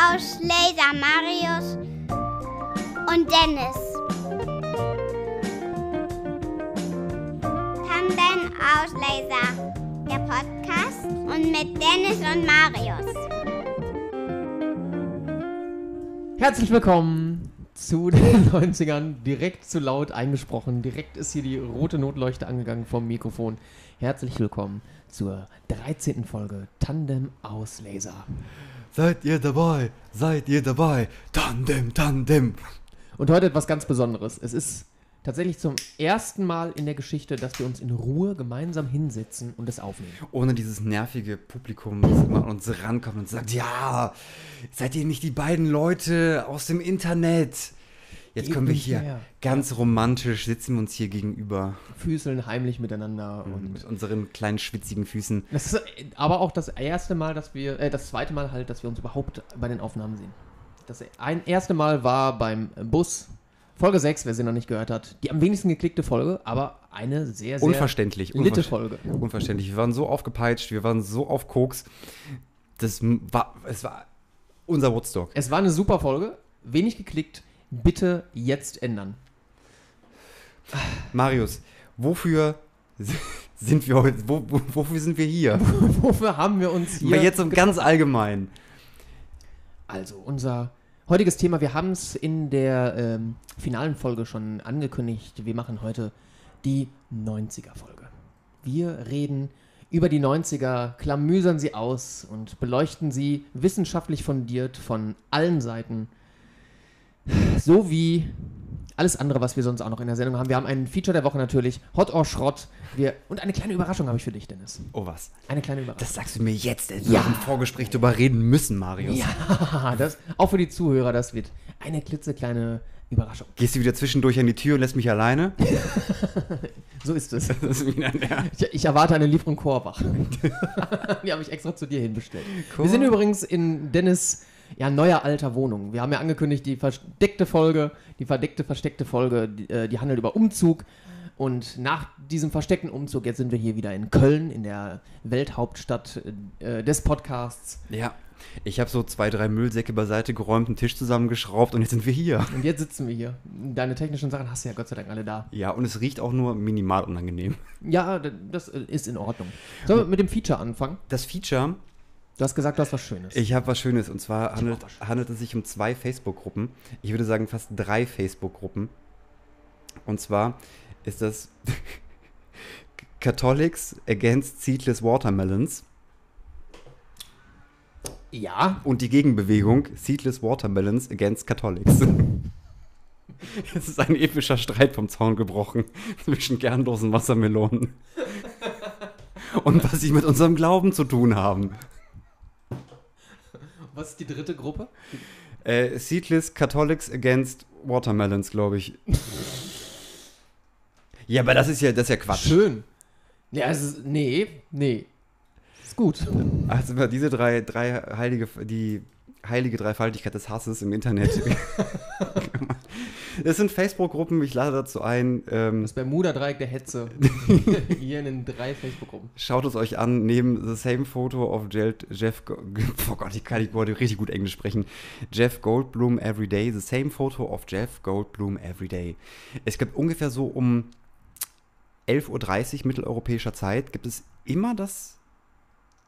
Tandenausleser Marius und Dennis. Tandenausleser, der Podcast und mit Dennis und Marius. Herzlich willkommen zu den 90ern. Direkt zu laut eingesprochen. Direkt ist hier die rote Notleuchte angegangen vom Mikrofon. Herzlich willkommen zur 13. Folge Tandem Auslaser. Seid ihr dabei? Seid ihr dabei? Tandem, Tandem. Und heute etwas ganz Besonderes. Es ist tatsächlich zum ersten Mal in der Geschichte, dass wir uns in Ruhe gemeinsam hinsetzen und es aufnehmen. Ohne dieses nervige Publikum, das immer an uns rankommt und sagt, ja, seid ihr nicht die beiden Leute aus dem Internet? Jetzt können wir hier mehr. ganz romantisch sitzen wir uns hier gegenüber Füßeln heimlich miteinander und mit unseren kleinen schwitzigen Füßen. Das ist aber auch das erste Mal, dass wir, äh, das zweite Mal halt, dass wir uns überhaupt bei den Aufnahmen sehen. Das ein erste Mal war beim Bus, Folge 6, wer sie noch nicht gehört hat. Die am wenigsten geklickte Folge, aber eine sehr, sehr Unverständlich. litte unverständlich. Folge. Unverständlich. Wir waren so aufgepeitscht, wir waren so auf Koks. Das war, es war unser Woodstock. Es war eine super Folge, wenig geklickt. Bitte jetzt ändern. Marius, wofür sind wir heute, wo, wo, wofür sind wir hier? Wofür haben wir uns hier... Aber jetzt so ganz allgemein. Also, unser heutiges Thema, wir haben es in der ähm, finalen Folge schon angekündigt. Wir machen heute die 90er-Folge. Wir reden über die 90er, klamüsern sie aus und beleuchten sie wissenschaftlich fundiert von allen Seiten. So wie alles andere, was wir sonst auch noch in der Sendung haben. Wir haben ein Feature der Woche natürlich, Hot or Schrott. Wir, und eine kleine Überraschung habe ich für dich, Dennis. Oh was? Eine kleine Überraschung. Das sagst du mir jetzt. Wir haben im Vorgespräch drüber reden müssen, Marius. Ja, das, auch für die Zuhörer, das wird eine klitzekleine Überraschung. Gehst du wieder zwischendurch an die Tür und lässt mich alleine? So ist es. Wieder ein Ich, ich erwarte eine Lieferung Chorwach. die habe ich extra zu dir hinbestellt. Chor- Wir sind übrigens in Dennis ja, neuer alter Wohnung. Wir haben ja angekündigt, die versteckte Folge, die verdeckte, versteckte Folge, die, äh, die handelt über Umzug. Und nach diesem versteckten Umzug, jetzt sind wir hier wieder in Köln, in der Welthauptstadt äh, des Podcasts. Ja. Ich habe so zwei, drei Müllsäcke beiseite geräumt, einen Tisch zusammengeschraubt und jetzt sind wir hier. Und jetzt sitzen wir hier. Deine technischen Sachen hast du ja Gott sei Dank alle da. Ja, und es riecht auch nur minimal unangenehm. Ja, das äh, ist in Ordnung. Sollen wir mit dem Feature anfangen? Das Feature, Du hast gesagt, du hast was Schönes. ich habe was Schönes und zwar handelt, handelt es sich um zwei Facebook-Gruppen. Ich würde sagen fast drei Facebook-Gruppen. Und zwar ist das Catholics Against Seedless Watermelons ja, und die Gegenbewegung Seedless Watermelons Against Catholics. Es ist ein epischer Streit vom Zaun gebrochen zwischen kernlosen Wassermelonen und was sie mit unserem Glauben zu tun haben. Was ist die dritte Gruppe? Äh, Seedless Catholics Against Watermelons, glaube ich. Ja, aber das ist ja, das ist ja Quatsch. Schön. Ja, es ist, nee, nee. Ist gut. Also diese drei, drei heilige, die heilige Dreifaltigkeit des Hasses im Internet. Es sind Facebook-Gruppen, ich lade dazu ein. Ähm, Das Bermuda-Dreieck der Hetze. Hier in den drei Facebook-Gruppen. Schaut es euch an, neben The Same Photo of Jeff, oh Gott, ich kann ich wollte richtig gut Englisch sprechen. Jeff Goldblum Every Day, The Same Photo of Jeff Goldblum Every Day. Es gibt ungefähr so um 11.30 Uhr mitteleuropäischer Zeit, gibt es immer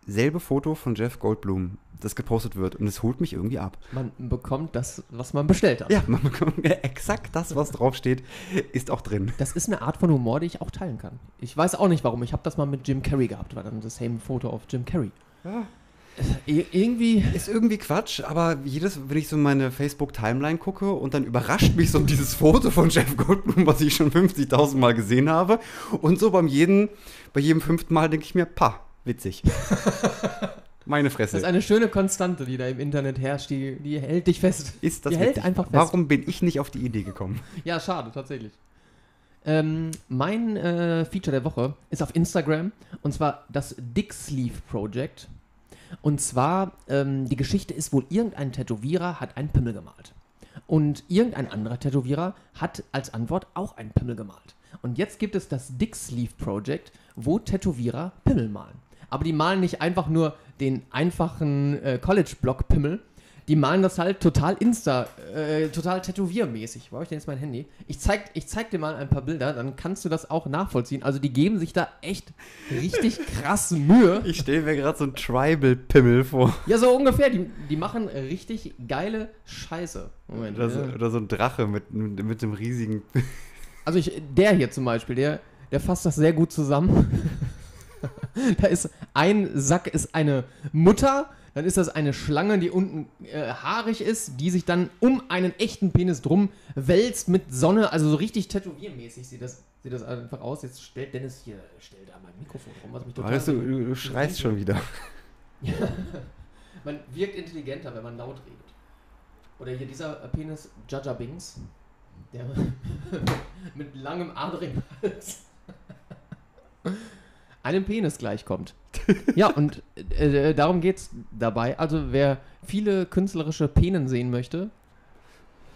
dasselbe Foto von Jeff Goldblum, das gepostet wird. Und es holt mich irgendwie ab. Man bekommt das, was man bestellt hat. Ja, man bekommt exakt das, was draufsteht, ist auch drin. Das ist eine Art von Humor, die ich auch teilen kann. Ich weiß auch nicht warum. Ich habe das mal mit Jim Carrey gehabt, war dann das same Photo of Jim Carrey. Ja. Ir irgendwie. Ist irgendwie Quatsch, aber jedes, wenn ich so in meine Facebook-Timeline gucke und dann überrascht mich so dieses Foto von Jeff Goldblum, was ich schon 50.000 Mal gesehen habe. Und so beim jeden, bei jedem fünften Mal denke ich mir, pa, witzig. Meine Das Fresse. ist eine schöne Konstante, die da im Internet herrscht. Die, die hält dich fest. Ist das die hält einfach fest. Warum bin ich nicht auf die Idee gekommen? Ja, schade, tatsächlich. Ähm, mein äh, Feature der Woche ist auf Instagram und zwar das Dick Sleeve Project. Und zwar, ähm, die Geschichte ist wohl, irgendein Tätowierer hat einen Pimmel gemalt. Und irgendein anderer Tätowierer hat als Antwort auch einen Pimmel gemalt. Und jetzt gibt es das Dick Sleeve Project, wo Tätowierer Pimmel malen. Aber die malen nicht einfach nur den einfachen äh, College-Block-Pimmel, die malen das halt total Insta, äh, total tätowiermäßig. Wo habe ich denn jetzt mein Handy? Ich zeig, ich zeig dir mal ein paar Bilder, dann kannst du das auch nachvollziehen. Also die geben sich da echt richtig krass Mühe. Ich stelle mir gerade so einen Tribal-Pimmel vor. Ja, so ungefähr. Die, die machen richtig geile Scheiße. Moment. Oder so, ja. oder so ein Drache mit, mit dem riesigen. Also ich, der hier zum Beispiel, der, der fasst das sehr gut zusammen. da ist ein Sack ist eine Mutter, dann ist das eine Schlange, die unten äh, haarig ist, die sich dann um einen echten Penis drum wälzt mit Sonne, also so richtig tätowiermäßig sieht das, sieht das einfach aus. Jetzt stellt Dennis hier, stellt da mein Mikrofon rum, was mich total... Weißt du, du, du schreist schon wieder. Man wirkt intelligenter, wenn man laut redet. Oder hier dieser äh, Penis Jaja Bings, der mit langem adrigem Hals einem Penis gleichkommt. ja, und äh, darum geht's dabei. Also wer viele künstlerische Penen sehen möchte,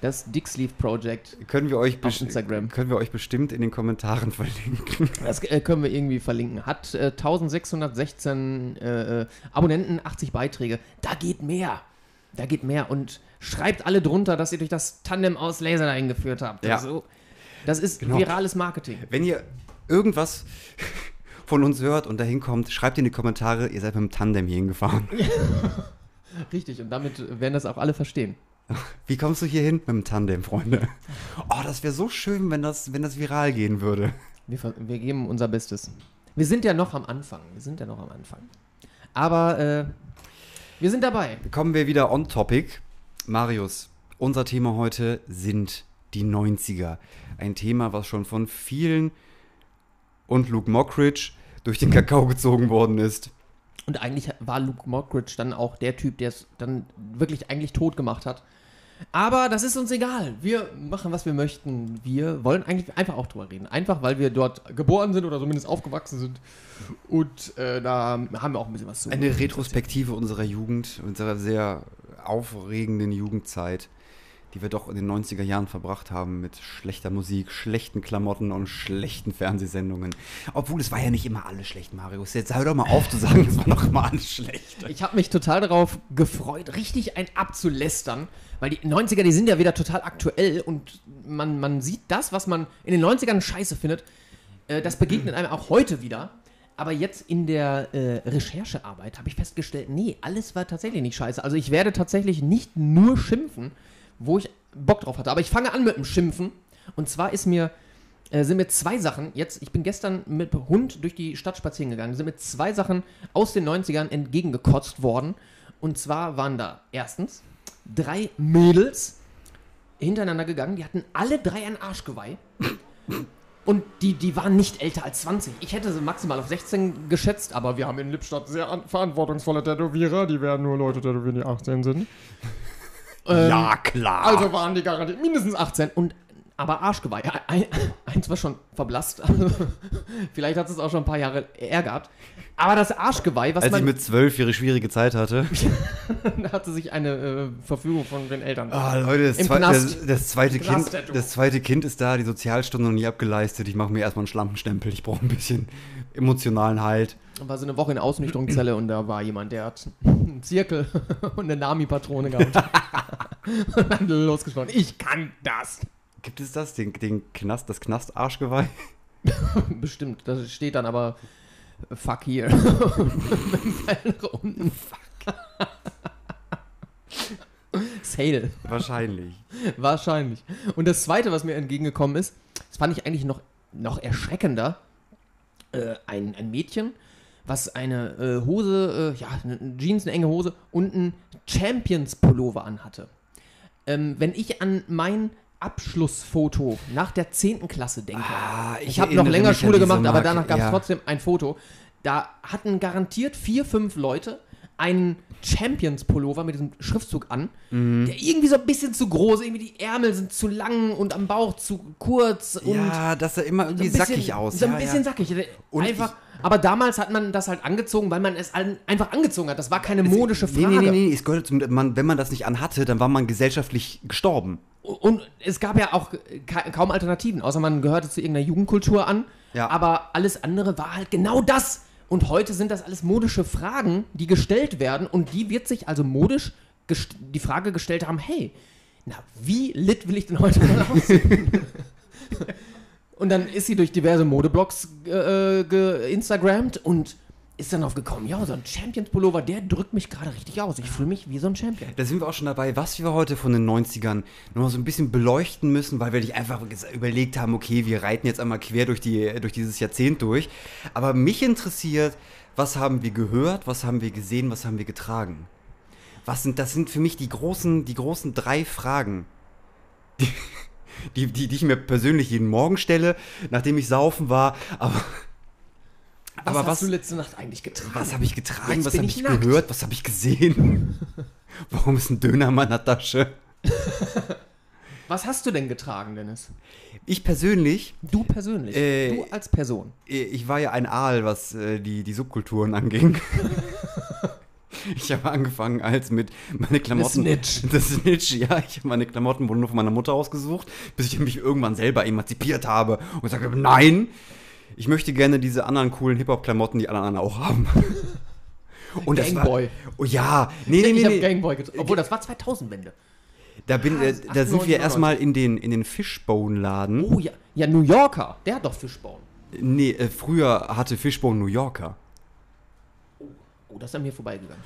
das Dick Sleeve Project, Können wir, euch Auf Instagram. können wir euch bestimmt in den Kommentaren verlinken. das äh, können wir irgendwie verlinken. Hat äh, 1616 äh, äh, Abonnenten, 80 Beiträge. Da geht mehr. Da geht mehr. Und schreibt alle drunter, dass ihr durch das Tandem aus Laser eingeführt habt. Ja. Also, das ist Genau. virales Marketing. Wenn ihr irgendwas von uns hört und dahin kommt, schreibt in die Kommentare, ihr seid mit dem Tandem hier hingefahren. Richtig, und damit werden das auch alle verstehen. Wie kommst du hier hin? Mit dem Tandem, Freunde. Oh, das wäre so schön, wenn das, wenn das viral gehen würde. Wir, wir geben unser Bestes. Wir sind ja noch am Anfang. Wir sind ja noch am Anfang. Aber äh, wir sind dabei. Kommen wir wieder on topic. Marius, unser Thema heute sind die 90er. Ein Thema, was schon von vielen und Luke Mockridge durch den Kakao gezogen worden ist. Und eigentlich war Luke Mockridge dann auch der Typ, der es dann wirklich eigentlich tot gemacht hat. Aber das ist uns egal. Wir machen, was wir möchten. Wir wollen eigentlich einfach auch drüber reden. Einfach, weil wir dort geboren sind oder zumindest aufgewachsen sind. Und äh, da haben wir auch ein bisschen was zu Eine Retrospektive unserer Jugend, unserer sehr aufregenden Jugendzeit, die wir doch in den 90er Jahren verbracht haben mit schlechter Musik, schlechten Klamotten und schlechten Fernsehsendungen. Obwohl es war ja nicht immer alles schlecht, Marius. Jetzt hör doch mal auf zu sagen, es war doch immer alles schlecht. Ich habe mich total darauf gefreut, richtig ein abzulästern, weil die 90er, die sind ja wieder total aktuell und man, man sieht das, was man in den 90ern scheiße findet, äh, das begegnet einem auch heute wieder. Aber jetzt in der äh, Recherchearbeit habe ich festgestellt, nee, alles war tatsächlich nicht scheiße. Also ich werde tatsächlich nicht nur schimpfen, wo ich Bock drauf hatte. Aber ich fange an mit dem Schimpfen. Und zwar ist mir, äh, sind mir zwei Sachen, jetzt, ich bin gestern mit Hund durch die Stadt spazieren gegangen, sind mir zwei Sachen aus den 90ern entgegengekotzt worden. Und zwar waren da erstens drei Mädels hintereinander gegangen, die hatten alle drei ein Arschgeweih. Und die, die waren nicht älter als 20. Ich hätte sie maximal auf 16 geschätzt, aber wir haben in Lippstadt sehr an- verantwortungsvolle Tätowierer. Die werden nur Leute tätowieren, die 18 sind. Ähm, ja, klar. also waren die garantiert mindestens 18 und aber Arschgeweih. Ein, eins war schon verblasst. Vielleicht hat es auch schon ein paar Jahre gehabt. Aber das Arschgeweih, was Als ich man mit zwölf ihre schwierige Zeit hatte. hatte sich eine äh, Verfügung von den Eltern. Ah, Leute, das, zwei, das, das, zweite kind, das zweite Kind ist da, die Sozialstunde noch nie abgeleistet. Ich mache mir erstmal einen Schlampenstempel. Ich brauche ein bisschen emotionalen Halt. war so eine Woche in der Ausnüchterungszelle und da war jemand, der hat einen Zirkel und eine Nami-Patrone gehabt. und dann losgeschlagen. Ich kann das. Gibt es das? Den, den Knast, das Knastarschgeweih? Bestimmt. Da steht dann aber Fuck hier. Unten. Fuck. Sale. Wahrscheinlich. Wahrscheinlich. Und das zweite, was mir entgegengekommen ist, das fand ich eigentlich noch, noch erschreckender. Äh, ein, ein Mädchen, was eine äh, Hose, äh, ja, eine Jeans, eine enge Hose und ein Champions-Pullover anhatte. Ähm, wenn ich an mein Abschlussfoto nach der 10. Klasse denke, Ah, ich habe noch länger Schule gemacht, aber Marke, danach gab es ja. trotzdem ein Foto. Da hatten garantiert vier, fünf Leute einen Champions-Pullover mit diesem Schriftzug an, Mhm. der irgendwie so ein bisschen zu groß, irgendwie die Ärmel sind zu lang und am Bauch zu kurz und Ja, das sah immer so irgendwie ein bisschen, sackig aus. So ein bisschen ja. sackig. Und Einfach, aber damals hat man das halt angezogen, weil man es ein- einfach angezogen hat. Das war keine modische Nee, Frage. nee, nee, nee. Es gehörte zum, man, wenn man das nicht anhatte, dann war man gesellschaftlich gestorben. Und es gab ja auch ka kaum Alternativen, außer man gehörte zu irgendeiner Jugendkultur an. Ja. Aber alles andere war halt genau das. Und heute sind das alles modische Fragen, die gestellt werden. Und die wird sich also modisch die Frage gestellt haben, hey, na, wie lit will ich denn heute mal aussehen? und dann ist sie durch diverse Modeblogs äh, geinstagrammt und ist dann aufgekommen, ja, so ein Champions-Pullover, der drückt mich gerade richtig aus. Ich fühle mich wie so ein Champion. Da sind wir auch schon dabei, was wir heute von den 90ern nur noch so ein bisschen beleuchten müssen, weil wir nicht einfach überlegt haben, okay, wir reiten jetzt einmal quer durch, die, durch dieses Jahrzehnt durch. Aber mich interessiert, was haben wir gehört, was haben wir gesehen, was haben wir getragen? Was sind, das sind für mich die großen, die großen drei Fragen, die, die, die, die ich mir persönlich jeden Morgen stelle, nachdem ich saufen war. Aber, Was aber hast was, du letzte Nacht eigentlich getragen? was habe ich getragen, Jetzt was habe ich ich gehört, was habe ich gesehen? Warum ist ein Döner in meiner Tasche? Was hast du denn getragen, Dennis? Ich persönlich, Du persönlich. Äh, du als Person. äh, ich war ja ein Aal, was äh, die, die Subkulturen anging. ich habe angefangen als mit meine Klamotten. Snitch. Das Snitch, ja. Ich habe meine Klamotten wohl nur von meiner Mutter ausgesucht, bis ich mich irgendwann selber emanzipiert habe und habe, nein, ich möchte gerne diese anderen coolen Hip-Hop-Klamotten, die alle anderen auch haben. Und das war, Gangboy. oh ja, nee, nee, ich nee, habe nee. Gangboy getragen. Obwohl, das war 2000-Wende. Da, bin, Ah, äh, da sind 98, wir erstmal in den, in den Fishbone-Laden. Oh ja. Ja, New Yorker. Der hat doch Fishbone. Nee, äh, früher hatte Fishbone New Yorker. Oh, das ist an mir vorbeigegangen.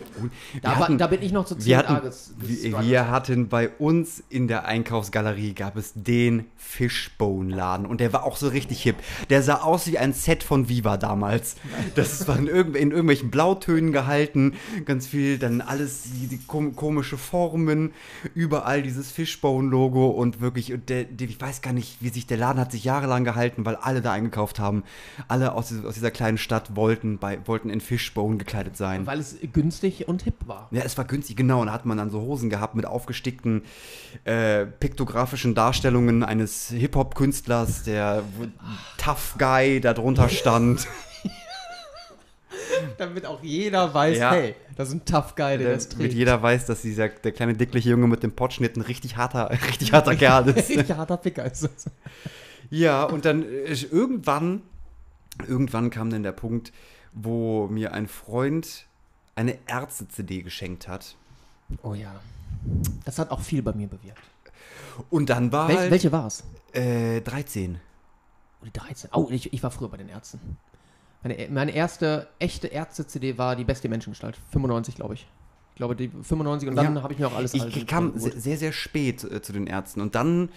Da, war, hatten- da bin ich noch zu 10 wir hatten, wir, wir hatten bei uns in der Einkaufsgalerie gab es den Fishbone-Laden und der war auch so richtig hip. Der sah aus wie ein Set von Viva damals. Das war in, irgendw in irgendwelchen Blautönen gehalten, ganz viel, dann alles, die, die kom komische Formen, überall dieses Fishbone-Logo und wirklich, und der, der, ich weiß gar nicht, wie sich der Laden hat sich jahrelang gehalten, weil alle da eingekauft haben. Alle aus, dieser- aus dieser kleinen Stadt wollten, bei, wollten in Fishbone gekleidet sein. Weil es günstig und hip war. Ja, es war günstig, genau. Und da hat man dann so Hosen gehabt mit aufgestickten äh, piktografischen Darstellungen eines Hip-Hop-Künstlers, der Tough Guy da drunter stand. Damit auch jeder weiß, Ja. hey, das ist ein Tough Guy, der das Damit trägt. jeder weiß, dass dieser der kleine dickliche Junge mit dem Potschnitt ein richtig harter, richtig harter Kerl ist. Richtig harter Picker ist das. Ja, und dann äh, irgendwann, irgendwann kam dann der Punkt, wo mir ein Freund eine Ärzte-CD geschenkt hat. Oh ja. Das hat auch viel bei mir bewirkt. Und dann war Wel halt welche war es? äh, 13. Oh, die 13. Oh, ich, ich war früher bei den Ärzten. Meine, meine erste echte Ärzte-CD war die beste Menschengestalt. 95, glaube ich. Ich glaube, die 95 und dann Ja. habe ich mir auch alles Ich, alte ich kam sehr, sehr spät äh, zu den Ärzten und dann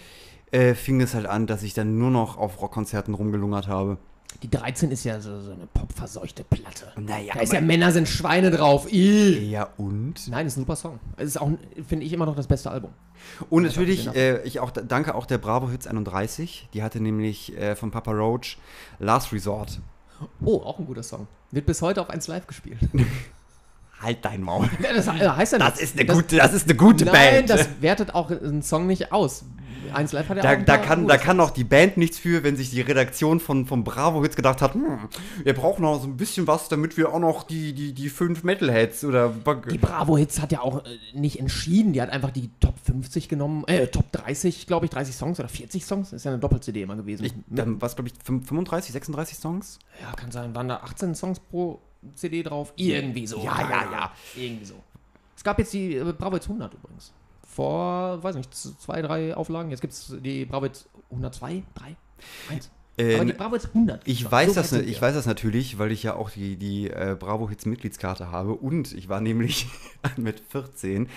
äh, fing es halt an, dass ich dann nur noch auf Rockkonzerten rumgelungert habe. Die 13 ist ja so, so eine popverseuchte Platte. Naja, da ist ja Männer sind Schweine drauf. Ih. ja und? Nein, ist ein super Song. Es ist auch, finde ich, immer noch das beste Album. Und Das ich natürlich, gedacht. äh, ich auch danke auch der Bravo Hits 31. Die hatte nämlich äh, von Papa Roach Last Resort. Oh, auch ein guter Song. Wird bis heute auf 1 Live gespielt. Halt dein Maul. Ja, das heißt ja Das nichts. ist eine gute, das ist eine gute Nein, Band. das wertet auch einen Song nicht aus. 1 Live hat ja da, auch da, kann, da kann auch die Band nichts für, wenn sich die Redaktion von, von Bravo Hits gedacht hat, hm, wir brauchen noch so ein bisschen was, damit wir auch noch die, die, die fünf Metalheads oder Die Bravo Hits hat ja auch äh, nicht entschieden. Die hat einfach die Top 50 genommen, äh, Top 30, glaube ich, 30 Songs oder 40 Songs. Das ist ja eine Doppel-CD immer gewesen. Ich, dann, was glaube ich, 35, 36 Songs? ja, kann sein. Waren da 18 Songs pro CD drauf? Irgendwie so. Ja, ja, ja. Irgendwie so. Es gab jetzt die äh, Bravo Hits 100 übrigens. Vor, weiß nicht, zwei, drei Auflagen. Jetzt gibt es die Bravo Hits 102, 3, 1. Äh, Aber die Bravo Hits 100. Ich So weiß, weit das, ich weiß das natürlich, weil ich ja auch die, die äh, Bravo Hits Mitgliedskarte habe und ich war nämlich mit 14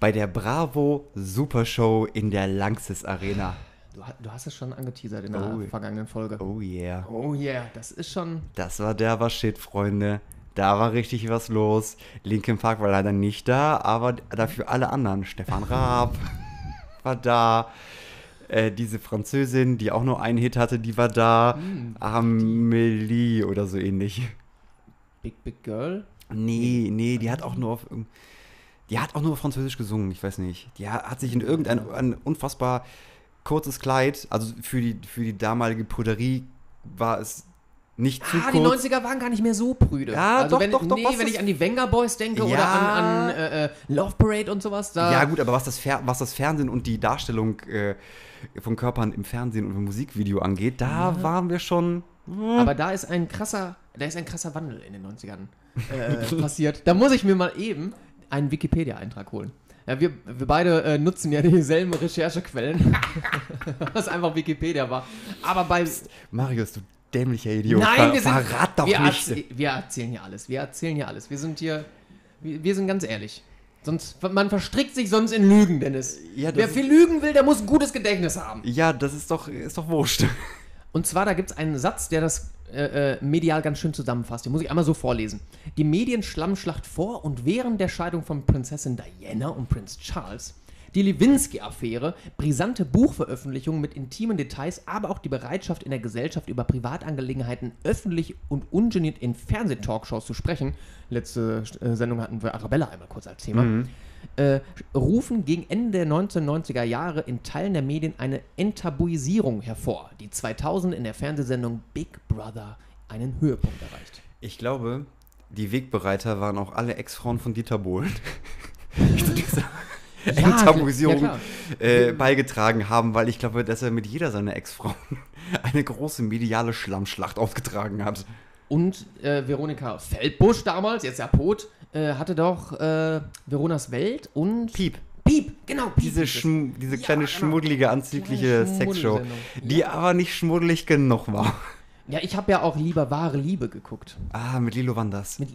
bei der Bravo Super Show in der Lanxess Arena. Du, du hast es schon angeteasert in der Oh. vergangenen Folge. Oh yeah. Oh yeah, das ist schon. Das war der was Shit, Freunde. Da war richtig was los. Linkin Park war leider nicht da, aber dafür alle anderen. Stefan Raab war da. Äh, diese Französin, die auch nur einen Hit hatte, die war da. Hm, Amelie oder so ähnlich. Big Big Girl. Nee, nee, die hat auch nur auf. Die hat auch nur Französisch gesungen, ich weiß nicht. Die ha- hat sich in irgendein ein unfassbar kurzes Kleid, also für die, für die damalige Prüderie war es nicht zu Ah, die kurz. 90er waren gar nicht mehr so prüde. Ja, also doch, wenn, doch, doch, Nee, wenn ich an die Wenger Boys denke oder Ja. an, an äh, äh, Love Parade und sowas, da. Ja, gut, aber was das, Fer was das Fernsehen und die Darstellung äh, von Körpern im Fernsehen und im Musikvideo angeht, da waren wir schon. Aber da ist ein krasser, da ist ein krasser Wandel in den 90ern äh, passiert. Da muss ich mir mal eben einen Wikipedia-Eintrag holen. Ja, wir, wir beide äh, nutzen ja dieselben Recherchequellen, was einfach Wikipedia war. Aber bei. Marius, du dämlicher Idiot. Nein, wir sind. Verrat doch wir, nicht. erzäh- wir erzählen hier alles. Wir erzählen hier alles. Wir sind hier. Wir, wir sind ganz ehrlich. Sonst, man verstrickt sich sonst in Lügen, Dennis. Ja, Wer viel lügen will, der muss ein gutes Gedächtnis haben. Ja, das ist doch, ist doch wurscht. Und zwar, da gibt es einen Satz, der das äh, äh, medial ganz schön zusammenfasst. Den muss ich einmal so vorlesen. Die Medienschlammschlacht vor und während der Scheidung von Prinzessin Diana und Prinz Charles, die Lewinsky-Affäre, brisante Buchveröffentlichungen mit intimen Details, aber auch die Bereitschaft in der Gesellschaft über Privatangelegenheiten öffentlich und ungeniert in Fernsehtalkshows zu sprechen. Letzte äh, Sendung hatten wir Arabella einmal kurz als Thema äh, rufen gegen Ende der 1990er Jahre in Teilen der Medien eine Enttabuisierung hervor, die 2000 in der Fernsehsendung Big Brother einen Höhepunkt erreicht. Ich glaube, die Wegbereiter waren auch alle Ex-Frauen von Dieter Bohlen. die dieser Enttabuisierung ja, äh, beigetragen haben, weil ich glaube, dass er mit jeder seiner Ex-Frauen eine große mediale Schlammschlacht ausgetragen hat. Und äh, Veronika Feldbusch damals, jetzt ja Pot, äh, hatte doch äh, Veronas Welt und Piep. Piep, genau. Piep Diese, schm diese Ja, kleine, genau. schmuddelige, anzügliche Sexshow, die Ja. aber nicht schmuddelig genug war. Ja, ich habe ja auch lieber wahre Liebe geguckt. Ah, mit Lilo Wanders. Mit,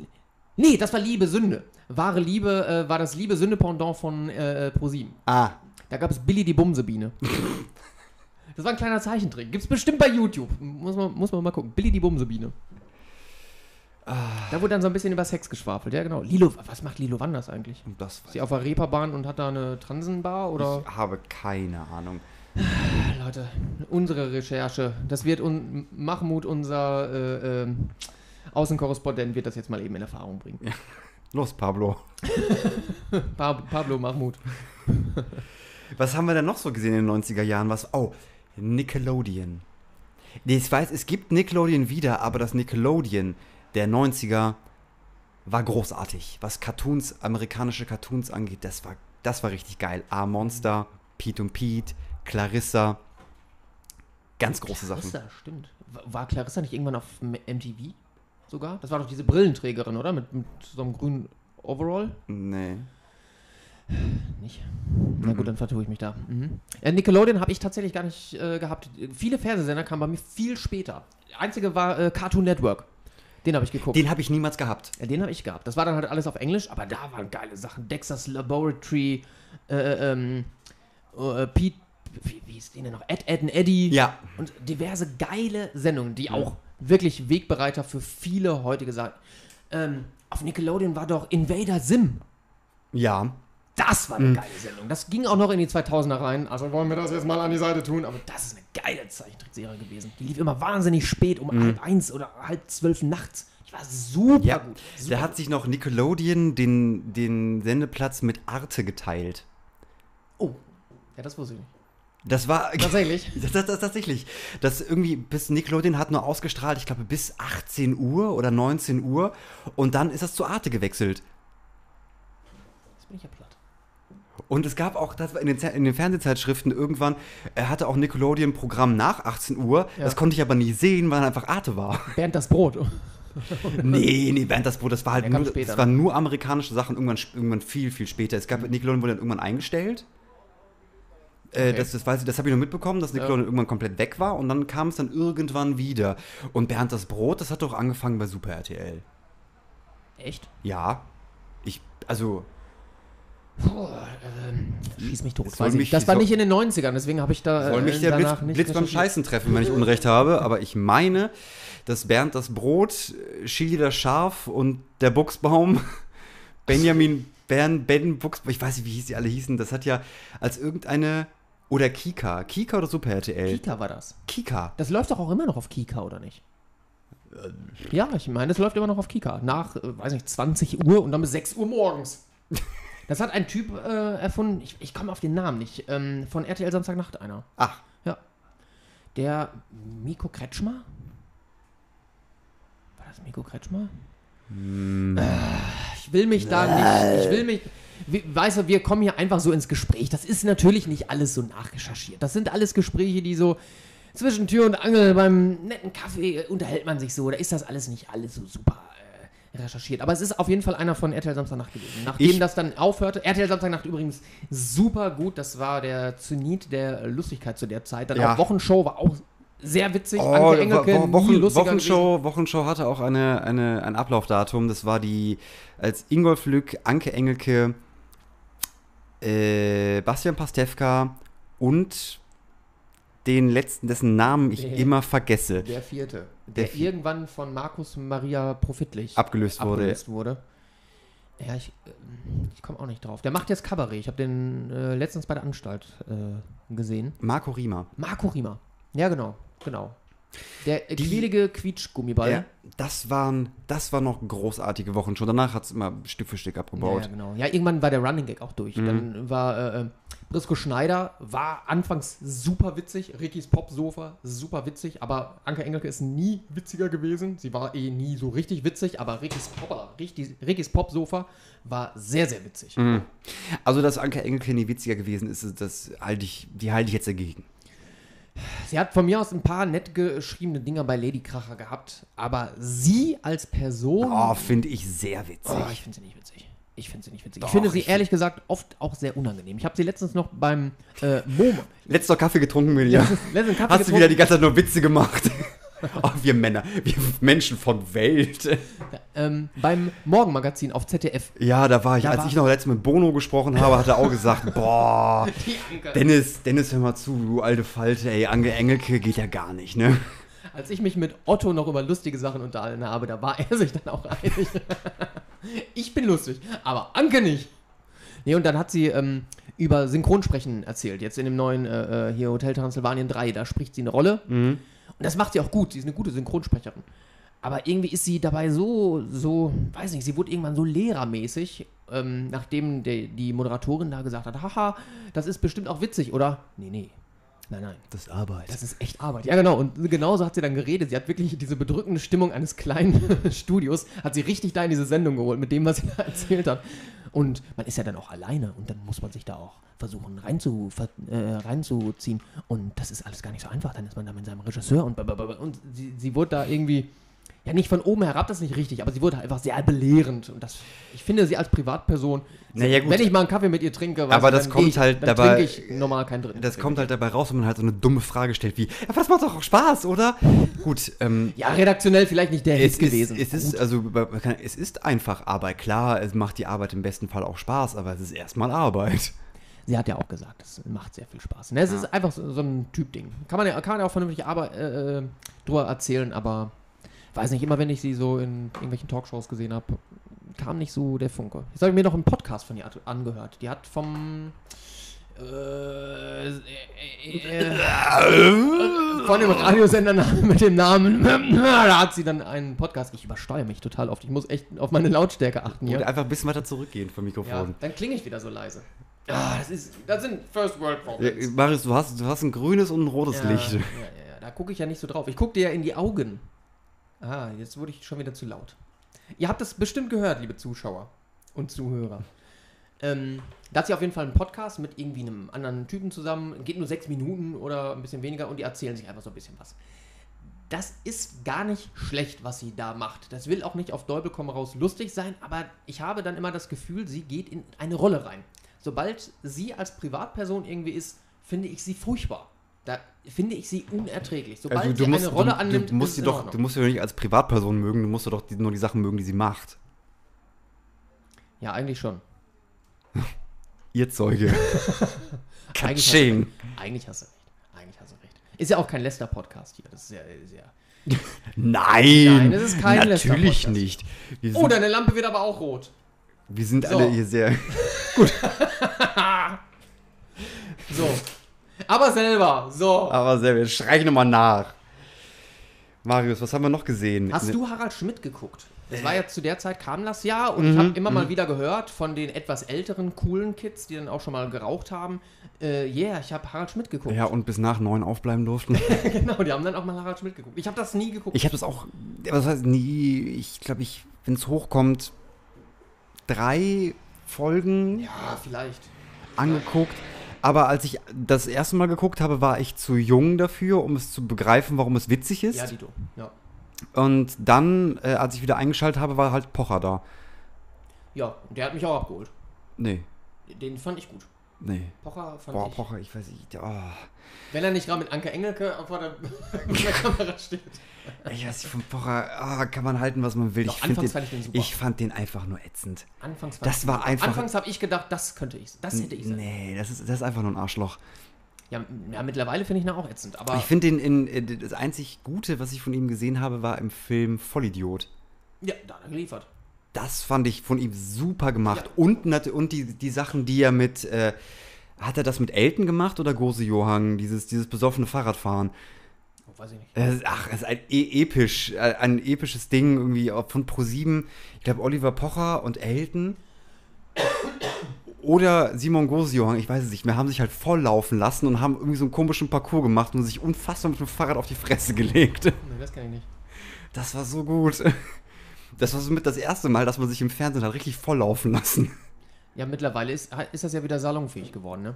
nee, das war Liebe Sünde. Wahre Liebe äh, war das Liebe Sünde Pendant von äh, ProSieben. Ah, Da gab es Billy die Bumsebiene. Das war ein kleiner Zeichentrick. Gibt's bestimmt bei YouTube. Muss man, muss man mal gucken. Billy die Bumsebiene. Da wurde dann so ein bisschen über Sex geschwafelt. Ja, genau. Lilo, was macht Lilo Wanders eigentlich? das Ist sie auf der Reeperbahn und hat da eine Transenbar oder? Ich habe keine Ahnung. Leute, unsere Recherche. Das wird un Mahmoud, unser äh, ähm, Außenkorrespondent, wird das jetzt mal eben in Erfahrung bringen. Los, Pablo. Pa Pablo Mahmoud. Was haben wir denn noch so gesehen in den 90er Jahren? Was? Oh, Nickelodeon. Nee, ich weiß, es gibt Nickelodeon wieder, aber das Nickelodeon der 90er war großartig. Was Cartoons, amerikanische Cartoons angeht, das war, das war richtig geil. A-Monster, Pete und Pete, Clarissa. Ganz große Sachen. Clarissa, stimmt. War- Clarissa nicht irgendwann auf MTV sogar? Das war doch diese Brillenträgerin, oder? Mit, mit so einem grünen Overall? Nee. Nicht? Na gut, dann vertue ich mich da. Mhm. Ja, Nickelodeon habe ich tatsächlich gar nicht äh, gehabt. Viele Fernsehsender kamen bei mir viel später. Der einzige war äh, Cartoon Network. Den habe ich geguckt. Den habe ich niemals gehabt. ja, den habe ich gehabt. Das war dann halt alles auf Englisch, aber da waren geile Sachen. Dexter's Laboratory, äh, ähm, äh, Pete, wie, wie ist den denn noch? Ed, Ed und Eddie. Ja. Und diverse geile Sendungen, die auch wirklich Wegbereiter für viele heutige Sachen. Ähm, auf Nickelodeon war doch Invader Sim. Ja. Das war eine geile Sendung. Das ging auch noch in die 2000er rein. Also wollen wir das jetzt mal an die Seite tun. Aber das ist eine geile Zeichentrickserie gewesen. Die lief immer wahnsinnig spät, um halb eins oder halb zwölf nachts. Die war super Ja, gut. da Super hat sich noch Nickelodeon den, den Sendeplatz mit Arte geteilt. Oh, ja, das wusste ich nicht. Das war. Tatsächlich. Das, das, das tatsächlich. Das irgendwie bis Nickelodeon hat nur ausgestrahlt, ich glaube, bis 18 Uhr oder 19 Uhr. Und dann ist das zu Arte gewechselt. Jetzt bin ich ja platt. Und es gab auch, das war in den, in den Fernsehzeitschriften irgendwann, er hatte auch Nickelodeon Programm nach 18 Uhr. Ja. Das konnte ich aber nie sehen, weil einfach Arte war. Bernd das Brot. nee, nee, Bernd das Brot, das war halt nur, später, das waren nur amerikanische Sachen, irgendwann, irgendwann viel, viel später. Es gab, Nickelodeon wurde dann irgendwann eingestellt. Äh, Okay. Das, das, weiß ich- das habe ich nur mitbekommen, dass Nickelodeon irgendwann komplett weg war und dann kam es dann irgendwann wieder. Und Bernd das Brot, das hat doch angefangen bei Super RTL. Echt? Ja. Ich, also, Puh, ähm, schieß mich tot. Mich- das war nicht in den 90ern, deswegen habe ich da soll äh, mich der Blitz, Blitz beim. Scheißen treffen, wenn ich Unrecht habe, aber ich meine, dass Bernd das Brot, äh, Chili das Schaf und der Buchsbaum, Benjamin Bern, Ben Buchsbaum, ich weiß nicht, wie hieß die alle hießen, das hat ja als irgendeine, oder Kika, Kika oder Super RTL? Kika war das. Kika. Das läuft doch auch immer noch auf Kika, oder nicht? Ja, ich meine, das läuft immer noch auf Kika. Nach, äh, weiß nicht, 20 Uhr und dann bis 6 Uhr morgens. Das hat ein Typ äh, erfunden, ich, ich komme auf den Namen nicht, ähm, von RTL Samstagnacht einer. Ach, Ja. Der Miko Kretschmer? War das Miko Kretschmer? Hm. Äh, ich will mich da nicht. Ich will mich. Weißt du, wir kommen hier einfach so ins Gespräch. Das ist natürlich nicht alles so nachrecherchiert. Das sind alles Gespräche, die so zwischen Tür und Angel beim netten Kaffee äh, unterhält man sich so. Da ist das alles nicht alles so super recherchiert. Aber es ist auf jeden Fall einer von RTL Samstagnacht gewesen. Nachdem Ich- das dann aufhörte, RTL Samstagnacht übrigens super gut, das war der Zenit der Lustigkeit zu der Zeit. Dann Ja. auch Wochenshow war auch sehr witzig. Oh, Anke Engelke, Wo- nie Wochen, Wochenshow, Wochenshow hatte auch eine, eine, ein Ablaufdatum. Das war die, als Ingolf Lück, Anke Engelke, äh, Bastian Pastewka und den letzten, dessen Namen ich Der- immer vergesse. Der vierte. Der, Der irgendwann von Markus Maria Profitlich abgelöst wurde. abgelöst wurde. Ja, ich, äh, ich komme auch nicht drauf. Der macht jetzt Kabarett. Ich habe den äh, letztens bei der Anstalt äh, gesehen. Marco Riemer. Marco Riemer. Ja, genau. Genau. Der äh, Die- quielige Quietschgummiball. Ja, das, waren, das war noch großartige Wochen schon. Danach hat es immer Stück für Stück abgebaut. ja, genau. Ja, irgendwann war der Running Gag auch durch. Mhm. Dann war äh, äh, Brisco Schneider, war anfangs super witzig. Rickys Popsofa, super witzig. Aber Anke Engelke ist nie witziger gewesen. Sie war eh nie so richtig witzig. Aber Rickys, Pop, richtig, Rickys Popsofa war sehr, sehr witzig. Mhm. Also, dass Anke Engelke nie witziger gewesen ist, das halte ich, die halte ich jetzt dagegen. Sie hat von mir aus ein paar nett geschriebene Dinger bei Lady Kracher gehabt. Aber sie als Person. Oh, finde ich sehr witzig. Oh, ich finde sie nicht witzig. Ich finde sie nicht witzig. Doch, ich finde sie ich ehrlich gesagt oft auch sehr unangenehm. Ich habe sie letztens noch beim äh, MoMA. Letzter Kaffee getrunken mit dir. Letztens Kaffee Hast du getrunken. wieder die ganze Zeit nur Witze gemacht? oh, wir Männer, wir Menschen von Welt. ähm, beim Morgenmagazin auf ZDF. Ja, da war ich, Da als war- ich noch letztes Mal mit Bono gesprochen habe, hat er auch gesagt, boah. Dennis, Dennis, hör mal zu, du alte Falte, ey, Ange Engelke geht ja gar nicht, ne? Als ich mich mit Otto noch über lustige Sachen unterhalten habe, da war er sich dann auch einig. ich bin lustig, aber Anke nicht. Nee, und dann hat sie ähm, über Synchronsprechen erzählt. Jetzt in dem neuen äh, äh, hier Hotel Transylvanien 3, da spricht sie eine Rolle. Und das macht sie auch gut. Sie ist eine gute Synchronsprecherin. Aber irgendwie ist sie dabei so, so, weiß nicht, sie wurde irgendwann so lehrermäßig, ähm, nachdem der, die Moderatorin da gesagt hat, haha, das ist bestimmt auch witzig, oder? Nee, nee. Nein, nein. Das ist Arbeit. Das ist echt Arbeit. Ja, genau. Und genauso hat sie dann geredet. Sie hat wirklich diese bedrückende Stimmung eines kleinen Studios, hat sie richtig da in diese Sendung geholt, mit dem, was sie da erzählt hat. Und man ist ja dann auch alleine und dann muss man sich da auch versuchen reinzu, äh, reinzuziehen. Und das ist alles gar nicht so einfach. Dann ist man da mit seinem Regisseur und und sie, sie wurde da irgendwie, ja nicht von oben herab, das ist nicht richtig, aber sie wurde einfach sehr belehrend. Und das, ich finde sie als Privatperson, Naja, gut. wenn ich mal einen Kaffee mit ihr trinke, Aber das kommt ich, halt dabei- ich normal keinen dritten. Das kommt halt dabei raus, wenn man halt so eine dumme Frage stellt wie, aber das macht doch auch Spaß, oder? Gut, ähm, Ja, redaktionell vielleicht nicht der Hit gewesen. Ist, es, ist, also, es ist einfach Arbeit. Klar, es macht die Arbeit im besten Fall auch Spaß, aber es ist erstmal Arbeit. Sie hat ja auch gesagt, es macht sehr viel Spaß. Ne, es Ja. ist einfach so, so ein Typ-Ding. Kann man ja, kann man ja auch vernünftig aber, äh, äh, drüber erzählen, aber weiß nicht, immer wenn ich sie so in irgendwelchen Talkshows gesehen habe, kam nicht so der Funke. Jetzt habe ich mir noch einen Podcast von ihr angehört. Die hat vom äh, von dem Radiosender mit dem Namen, da hat sie dann einen Podcast. Ich übersteuere mich total oft. Ich muss echt auf meine Lautstärke achten hier. Und einfach ein bisschen weiter zurückgehen vom Ja, Mikrofon. dann klinge ich wieder so leise. Ah, das, ist, das sind First World Ja, Problems. Marius, du hast, du hast ein grünes und ein rotes ja, Licht. Ja, ja, ja, da gucke ich ja nicht so drauf. Ich gucke dir ja in die Augen. Ah, jetzt wurde ich schon wieder zu laut. Ihr habt das bestimmt gehört, liebe Zuschauer und Zuhörer. Ähm, da hat sie auf jeden Fall einen Podcast mit irgendwie einem anderen Typen zusammen. Geht nur sechs Minuten oder ein bisschen weniger und die erzählen sich einfach so ein bisschen was. Das ist gar nicht schlecht, was sie da macht. Das will auch nicht auf Däubel komm raus lustig sein, aber ich habe dann immer das Gefühl, sie geht in eine Rolle rein. Sobald sie als Privatperson irgendwie ist, finde ich sie furchtbar. Da finde ich sie unerträglich. Sobald Also, sie du, musst, eine Rolle du, annimmt, du, musst ist sie doch, du musst sie doch nicht als Privatperson mögen, du musst doch die, nur die Sachen mögen, die sie macht. Ja, eigentlich schon. Ihr Zeuge. Katsching. eigentlich hast du recht. Eigentlich hast du recht. Ist ja auch kein Lester-Podcast hier. Das ist ja sehr. Nein, Nein, es ist kein natürlich nicht. Wir sind, Oh, deine Lampe wird aber auch rot. wir sind So. alle hier sehr. So. Aber selber. So. Aber sehr, wir schreien nochmal nach. Marius, was haben wir noch gesehen? Ne- Hast du Harald Schmidt geguckt? Das war ja zu der Zeit kam das ja und ich habe immer mal wieder gehört von den etwas älteren, coolen Kids, die dann auch schon mal geraucht haben. Äh, yeah, ich habe Harald Schmidt geguckt. Ja, und bis nach neun aufbleiben durften. genau, die haben dann auch mal Harald Schmidt geguckt. Ich habe das nie geguckt. Ich habe das auch, was heißt nie, ich glaube, ich, wenn es hochkommt, drei Folgen ja, vielleicht. angeguckt. Aber als ich das erste Mal geguckt habe, war ich zu jung dafür, um es zu begreifen, warum es witzig ist. Ja, Dito. Ja. Und dann, äh, als ich wieder eingeschaltet habe, war halt Pocher da. Ja, der hat mich auch abgeholt. Nee, Den fand ich gut. nee. Pocher fand Boah, ich. Pocher, ich weiß nicht. Oh. Wenn er nicht gerade mit Anke Engelke vor der, vor der Kamera steht. Ich weiß nicht, von Pocher ah, kann man halten, was man will. Doch, ich, anfangs den, fand ich den super. ich fand den einfach nur ätzend. Anfangs fand Das war einfach- Anfangs habe ich gedacht, das könnte ich. Das hätte ich sein. Nee, das ist, das ist einfach nur ein Arschloch. Ja, ja, mittlerweile finde ich ihn auch ätzend. Aber Ich finde den in, das einzig Gute, was ich von ihm gesehen habe, war im Film Vollidiot. ja, da hat er geliefert. Das fand ich von ihm super gemacht. Ja. Und, und die, die Sachen, die er mit. Äh, hat er das mit Elton gemacht oder Gose Johann? Dieses, dieses besoffene Fahrradfahren. Oh, weiß ich nicht. Ist, ach, es ist ein e episch, äh, ein episches Ding irgendwie von Pro7. Ich glaube, Oliver Pocher und Elton. Oder Simon Gosejohann, ich weiß es nicht mehr, haben sich halt volllaufen lassen und haben irgendwie so einen komischen Parcours gemacht und sich unfassbar mit dem Fahrrad auf die Fresse gelegt. Nee, das kann ich nicht. Das war so gut. Das war so mit das erste Mal, dass man sich im Fernsehen hat richtig volllaufen lassen. Ja, mittlerweile ist, ist das ja wieder salonfähig geworden, ne?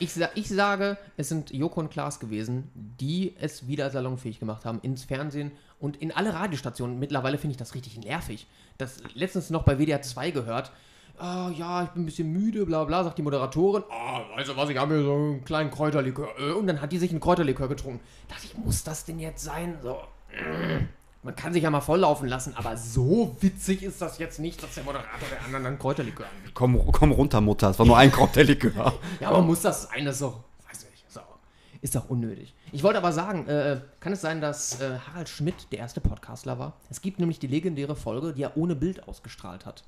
Ich, ich sage, es sind Joko und Klaas gewesen, die es wieder salonfähig gemacht haben ins Fernsehen und in alle Radiostationen. Mittlerweile finde ich das richtig nervig. Das letztens noch bei WDR 2 gehört. Ah, ja, ich bin ein bisschen müde, bla bla, sagt die Moderatorin. Ah, weißt du was, ich habe mir so einen kleinen Kräuterlikör. Äh, Und dann hat die sich einen Kräuterlikör getrunken. Dachte ich, muss das denn jetzt sein? So, mm. Man kann sich ja mal volllaufen lassen, aber so witzig ist das jetzt nicht, dass der Moderator der anderen einen Kräuterlikör anbietet. Komm, komm runter, Mutter, es war nur ein Kräuterlikör. Ja, aber muss das sein? Das ist doch, weiß nicht, ist doch, ist doch unnötig. Ich wollte aber sagen, äh, kann es sein, dass äh, Harald Schmidt der erste Podcastler war? Es gibt nämlich die legendäre Folge, die er ohne Bild ausgestrahlt hat.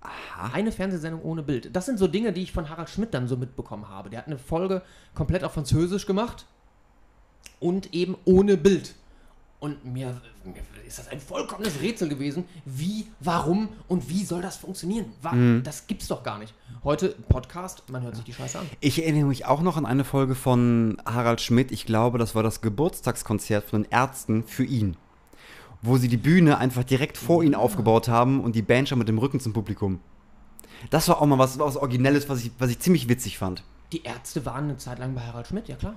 Aha. Eine Fernsehsendung ohne Bild. Das sind so Dinge, die ich von Harald Schmidt dann so mitbekommen habe. Der hat eine Folge komplett auf Französisch gemacht und eben ohne Bild. Und mir, mir ist das ein vollkommenes Rätsel gewesen, wie, warum und wie soll das funktionieren? Wa Das gibt's doch gar nicht. Heute Podcast, man hört sich die Scheiße an. Ich erinnere mich auch noch an eine Folge von Harald Schmidt. Ich glaube, das war das Geburtstagskonzert von den Ärzten für ihn. Wo sie die Bühne einfach direkt vor ihn aufgebaut haben und die Band schon mit dem Rücken zum Publikum. Das war auch mal was, was Originelles, was ich, was ich ziemlich witzig fand. Die Ärzte waren eine Zeit lang bei Harald Schmidt, ja klar.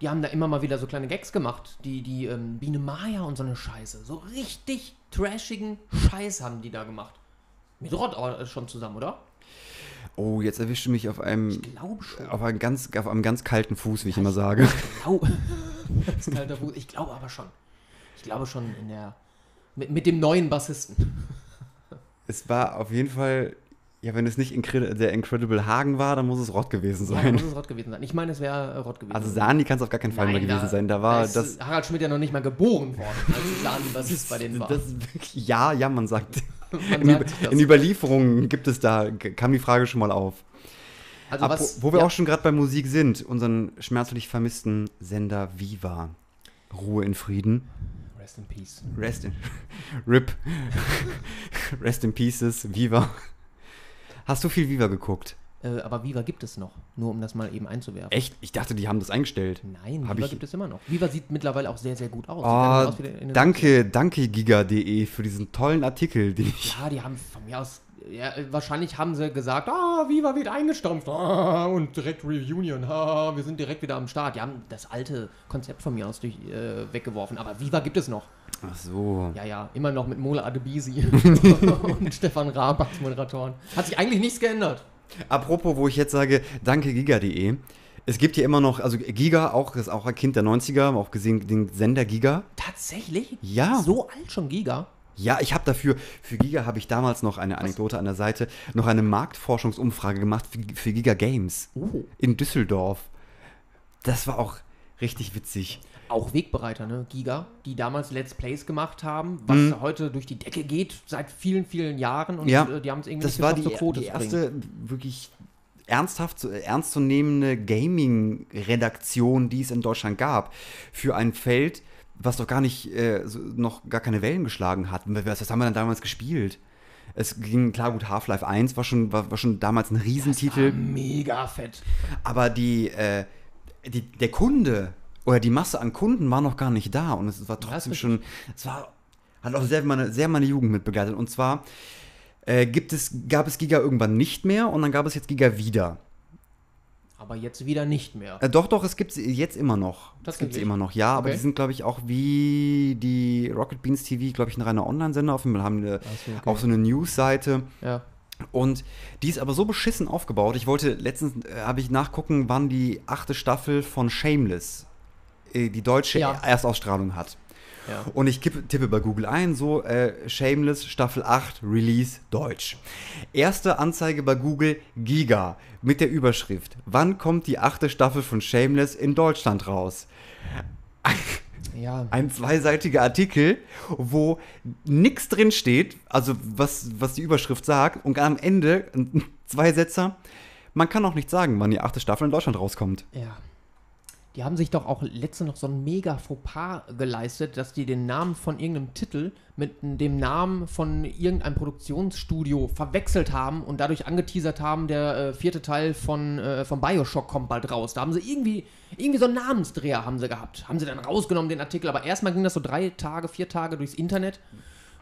Die haben da immer mal wieder so kleine Gags gemacht. Die, die ähm, Biene Maya und so eine Scheiße. So richtig trashigen Scheiß haben die da gemacht. Mit Rott aber schon zusammen, oder? Oh, jetzt erwischt du mich auf einem, Ich glaube auf einem, ganz, auf einem ganz kalten Fuß, wie ich immer sage. Glau das ist kalter Fuß. Ich glaube aber schon. Ich glaube schon in der. Mit, mit dem neuen Bassisten. Es war auf jeden Fall, ja, wenn es nicht Incredi der Incredible Hagen war, dann muss es Rott gewesen Ja, sein. muss es Rott gewesen sein. Ich meine, es wäre äh, Rott gewesen. Also Sani kann es auf gar keinen Fall mehr Nein, gewesen sein. Da war ist das, Harald Schmidt ja noch nicht mal geboren worden, als Sani Bassist bei denen war. das ja, ja, man sagt. Man In, sagt in Überlieferungen gibt es da, kam die Frage schon mal auf. also Apro- was, wo wir ja, auch schon gerade bei Musik sind, unseren schmerzlich vermissten Sender Viva. Ruhe in Frieden. Rest in Peace. Rest in RIP. Rest in Pieces. Viva. Hast du viel Viva geguckt? Äh, aber Viva gibt es noch, nur um das mal eben einzuwerfen. Echt? Ich dachte, die haben das eingestellt. Nein, Hab Viva ich- gibt es immer noch. Viva sieht mittlerweile auch sehr, sehr gut aus. Oh, aus danke, danke giga.de für diesen tollen Artikel, den ich. Ja, die haben von mir aus. Ja, wahrscheinlich haben sie gesagt, ah, Viva wird eingestampft. Ah, und direkt Reunion. Ah, wir sind direkt wieder am Start. Die haben das alte Konzept von mir aus durch, äh, weggeworfen. Aber Viva gibt es noch. Ach so. Ja, ja, immer noch mit Mola Adebisi und Stefan Raab als Moderatoren. Hat sich eigentlich nichts geändert. Apropos, wo ich jetzt sage, danke giga.de. Es gibt hier immer noch, also Giga auch, ist auch ein Kind der 90er, auch gesehen den Sender Giga. Tatsächlich? Ja. So alt schon Giga? Ja, ich habe dafür, für Giga habe ich damals noch eine Anekdote an der Seite, noch eine Marktforschungsumfrage gemacht für, für Giga Games Oh. in Düsseldorf. Das war auch richtig witzig. Auch Wegbereiter, ne? Giga, die damals Let's Plays gemacht haben, was Mhm. heute durch die Decke geht seit vielen, vielen Jahren und Ja, äh, die haben es irgendwie Das nicht war die, Quote die erste wirklich ernsthaft, zu- ernstzunehmende Gaming-Redaktion, die es in Deutschland gab. Für ein Feld, was doch gar nicht, äh, noch gar keine Wellen geschlagen hat. Was, was haben wir dann damals gespielt? Es ging, klar, gut, Half-Life 1 war schon, war, war schon damals ein Riesentitel. Mega fett. Aber die, äh, die, der Kunde oder die Masse an Kunden war noch gar nicht da und es war trotzdem schon, es war, hat auch sehr meine, sehr meine Jugend mit begleitet. Und zwar äh, gibt es, gab es Giga irgendwann nicht mehr und dann gab es jetzt Giga wieder. Aber jetzt wieder nicht mehr. Äh, doch, doch, es gibt sie jetzt immer noch. Das gibt Tatsächlich? immer noch, ja. Aber Okay. die sind, glaube ich, auch wie die Rocket Beans TV, glaube ich, ein reiner Online-Sender. Auf jeden Fall haben die so, okay. auch so eine News-Seite. Ja. Und die ist aber so beschissen aufgebaut. Ich wollte letztens, äh, habe ich nachgucken, wann die achte Staffel von Shameless, äh, die deutsche Ja. Erstausstrahlung hat. Ja. Und ich kippe, tippe bei Google ein, so äh, Shameless Staffel 8 Release Deutsch. Erste Anzeige bei Google Giga mit der Überschrift. Wann kommt die achte Staffel von Shameless in Deutschland raus? Ja. Ein zweiseitiger Artikel, wo nichts drin steht, also was, was die Überschrift sagt, und am Ende zwei Sätze. Man kann auch nicht sagen, wann die achte Staffel in Deutschland rauskommt. Ja. Die haben sich doch auch letzte noch so ein mega Fauxpas geleistet, dass die den Namen von irgendeinem Titel mit dem Namen von irgendeinem Produktionsstudio verwechselt haben und dadurch angeteasert haben, der äh, vierte Teil von, äh, von Bioshock kommt bald raus. Da haben sie irgendwie, irgendwie so einen Namensdreher haben sie gehabt. Haben sie dann rausgenommen, den Artikel. Aber erstmal ging das so drei Tage, vier Tage durchs Internet,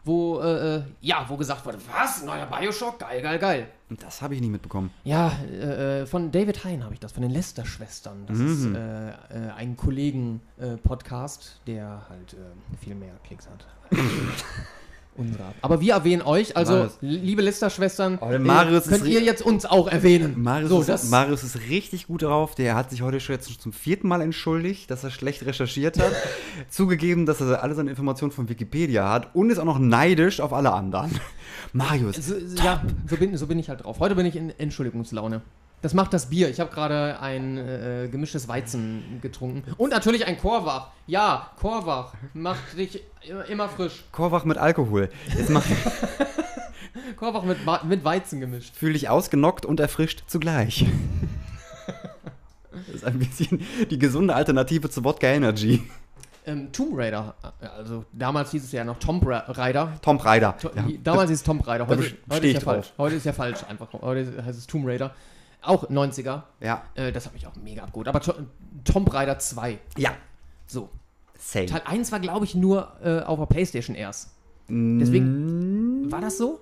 wo, äh, äh, ja, wo gesagt wurde, was, neuer Bioshock? Geil, geil, geil. Und das habe ich nie mitbekommen. Ja, äh, äh, von David Hein habe ich das, von den Lester-Schwestern. Das ist äh, äh, ein Kollegen-Podcast, der halt viel mehr Klicks hat. Unserer. Aber wir erwähnen euch, also Marius. liebe Lester-Schwestern, Oh, äh, könnt ihr jetzt uns auch erwähnen. Marius, so, ist, Marius ist richtig gut drauf. Der hat sich heute schon jetzt zum vierten Mal entschuldigt, dass er schlecht recherchiert hat. Zugegeben, dass er alle seine Informationen von Wikipedia hat und ist auch noch neidisch auf alle anderen. Marius, so, so- ja, so bin, so bin ich halt drauf. Heute bin ich in Entschuldigungslaune. Das macht das Bier. Ich habe gerade ein äh, gemischtes Weizen getrunken. Und natürlich ein Korwach. Ja, Korwach macht dich immer, frisch. Korwach mit Alkohol. Jetzt mach, Korwach mit, mit Weizen gemischt. fühl dich ausgenockt und erfrischt zugleich. Das ist ein bisschen die gesunde Alternative zu Wodka Energy. Ähm, Tomb Raider, äh, also damals hieß es ja noch Tomb Ra Raider. Tom Raider. To Ja. Damals hieß es Tomb Raider, heute, heute ist ja falsch. Heute ist ja falsch einfach. Heute heißt es Tomb Raider. Auch 90er. Ja. Äh, das hat mich auch mega abgeholt. Aber To Tomb Raider 2. Ja. So. Same. Teil 1 war, glaube ich, nur äh, auf der Playstation erst. Deswegen. War das so?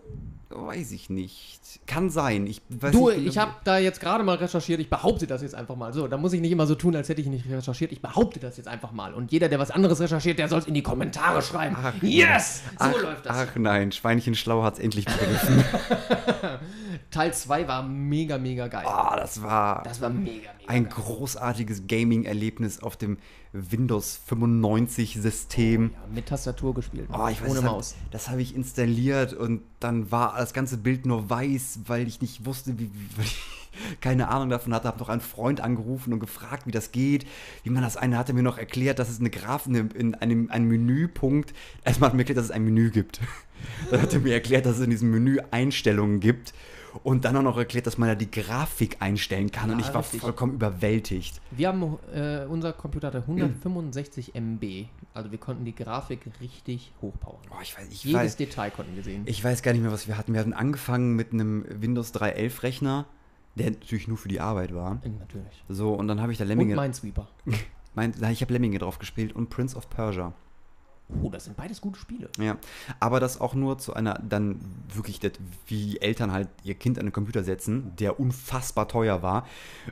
Weiß ich nicht. Kann sein. Ich weiß Du, nicht genau. ich habe da jetzt gerade mal recherchiert. Ich behaupte das jetzt einfach mal. So, da muss ich nicht immer so tun, als hätte ich nicht recherchiert. Ich behaupte das jetzt einfach mal. Und jeder, der was anderes recherchiert, der soll es in die Kommentare schreiben. Ach, yes! So ach, läuft das. Ach nein, Schweinchen Schlau hat's endlich begriffen. Teil 2 war mega, mega geil. Ah, das war Das war mega, mega ein geil. großartiges Gaming-Erlebnis auf dem Windows 95-System. Ja, mit Tastatur gespielt. Oh, ich weiß, ohne das hab- Maus. Das habe ich installiert und dann war das ganze Bild nur weiß, weil ich nicht wusste, wie, wie keine Ahnung davon hatte. Habe noch einen Freund angerufen und gefragt, wie das geht, wie man das. Eine hatte mir noch erklärt, dass es eine Graf eine, in einem ein Menüpunkt. Erstmal hat er mir erklärt, dass es ein Menü gibt. Dann hat er mir erklärt, dass es in diesem Menü Einstellungen gibt. Und dann auch noch erklärt, dass man da die Grafik einstellen kann. und Ja, ich war richtig. vollkommen überwältigt. Wir haben, äh, unser Computer hatte 165 MB. Also wir konnten die Grafik richtig hochpowern. Oh, ich weiß, ich Jedes weiß, Detail konnten wir sehen. Ich weiß gar nicht mehr, was wir hatten. Wir hatten angefangen mit einem Windows 3.11 Rechner, der natürlich nur für die Arbeit war. Natürlich. So, und dann habe ich da Und Lemminge. Minesweeper. mein, ich habe Lemminge drauf gespielt und Prince of Persia. Oh, das sind beides gute Spiele. Ja. Aber das auch nur zu einer, dann wirklich, das, wie Eltern halt ihr Kind an den Computer setzen, der unfassbar teuer war.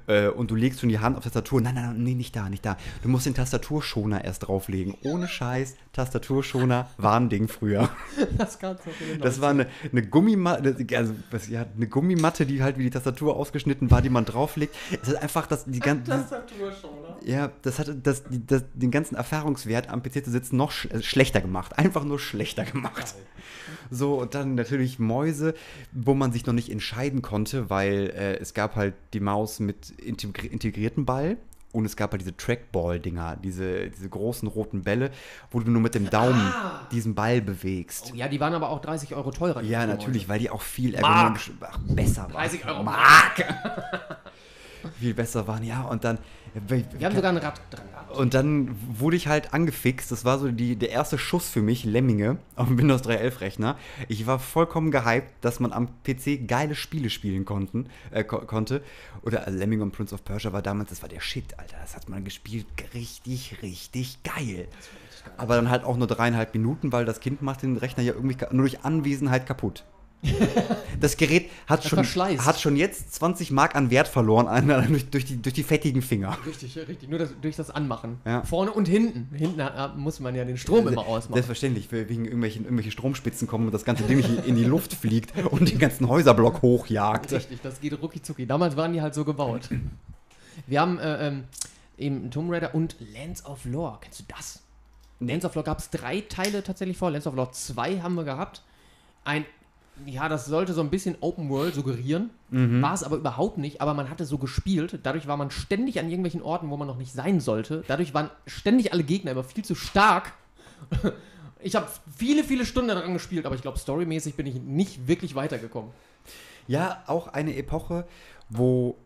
Äh, und du legst schon die Hand auf Tastatur. Nein, nein, nein, nee, nicht da, nicht da. Du musst den Tastaturschoner erst drauflegen. Ohne Scheiß, Tastaturschoner war ein Ding früher. Das kannst du Das war eine, eine Gummimatte, also ja, eine Gummimatte, die halt wie die Tastatur ausgeschnitten war, die man drauflegt. Es ist einfach das, die ganze, Tastatur schon, oder? ja, das hat das, das, den ganzen Erfahrungswert am PC zu sitzen noch äh, schlechter gemacht. Einfach nur schlechter gemacht. So, und dann natürlich Mäuse, wo man sich noch nicht entscheiden konnte, weil äh, es gab halt die Maus mit integri integriertem Ball. Und es gab halt diese Trackball-Dinger, diese, diese großen roten Bälle, wo du nur mit dem Daumen Ah. diesen Ball bewegst. Oh, ja, die waren aber auch 30 Euro teurer. Ja, natürlich, weil die auch viel Mark. ergonomisch ach, besser waren. 30 Euro Mark! viel besser waren, ja. Und dann. Wir haben sogar ein Rad dran. Und dann wurde ich halt angefixt. Das war so die, der erste Schuss für mich, Lemminge, auf dem Windows 3.11 Rechner. Ich war vollkommen gehypt, dass man am PC geile Spiele spielen konnten, äh, ko konnte. Oder äh, Lemminge und Prince of Persia war damals, das war der Shit, Alter. Das hat man gespielt. Richtig, richtig geil. Aber dann halt auch nur dreieinhalb Minuten, weil das Kind macht den Rechner ja irgendwie nur durch Anwesenheit kaputt. Das Gerät hat schon, hat schon jetzt 20 Mark an Wert verloren an, durch, durch, die, durch die fettigen Finger. Richtig, richtig. Nur das, durch das Anmachen. Ja. Vorne und hinten. Hinten muss man ja den Strom immer ausmachen. Selbstverständlich, wegen irgendwelchen irgendwelche Stromspitzen kommen und das ganze Ding in die Luft fliegt und den ganzen Häuserblock hochjagt. Richtig, das geht rucki zucki. Damals waren die halt so gebaut. Wir haben äh, ähm, eben Tomb Raider und Lands of Lore. Kennst du das? Lands of Lore gab es drei Teile tatsächlich vor. Lands of Lore 2 haben wir gehabt. Ein, ja, das sollte so ein bisschen Open World suggerieren. War es aber überhaupt nicht. Aber man hatte so gespielt. Dadurch war man ständig an irgendwelchen Orten, wo man noch nicht sein sollte. Dadurch waren ständig alle Gegner immer viel zu stark. Ich habe viele, viele Stunden daran gespielt, aber ich glaube, storymäßig bin ich nicht wirklich weitergekommen. Ja, auch eine Epoche, wo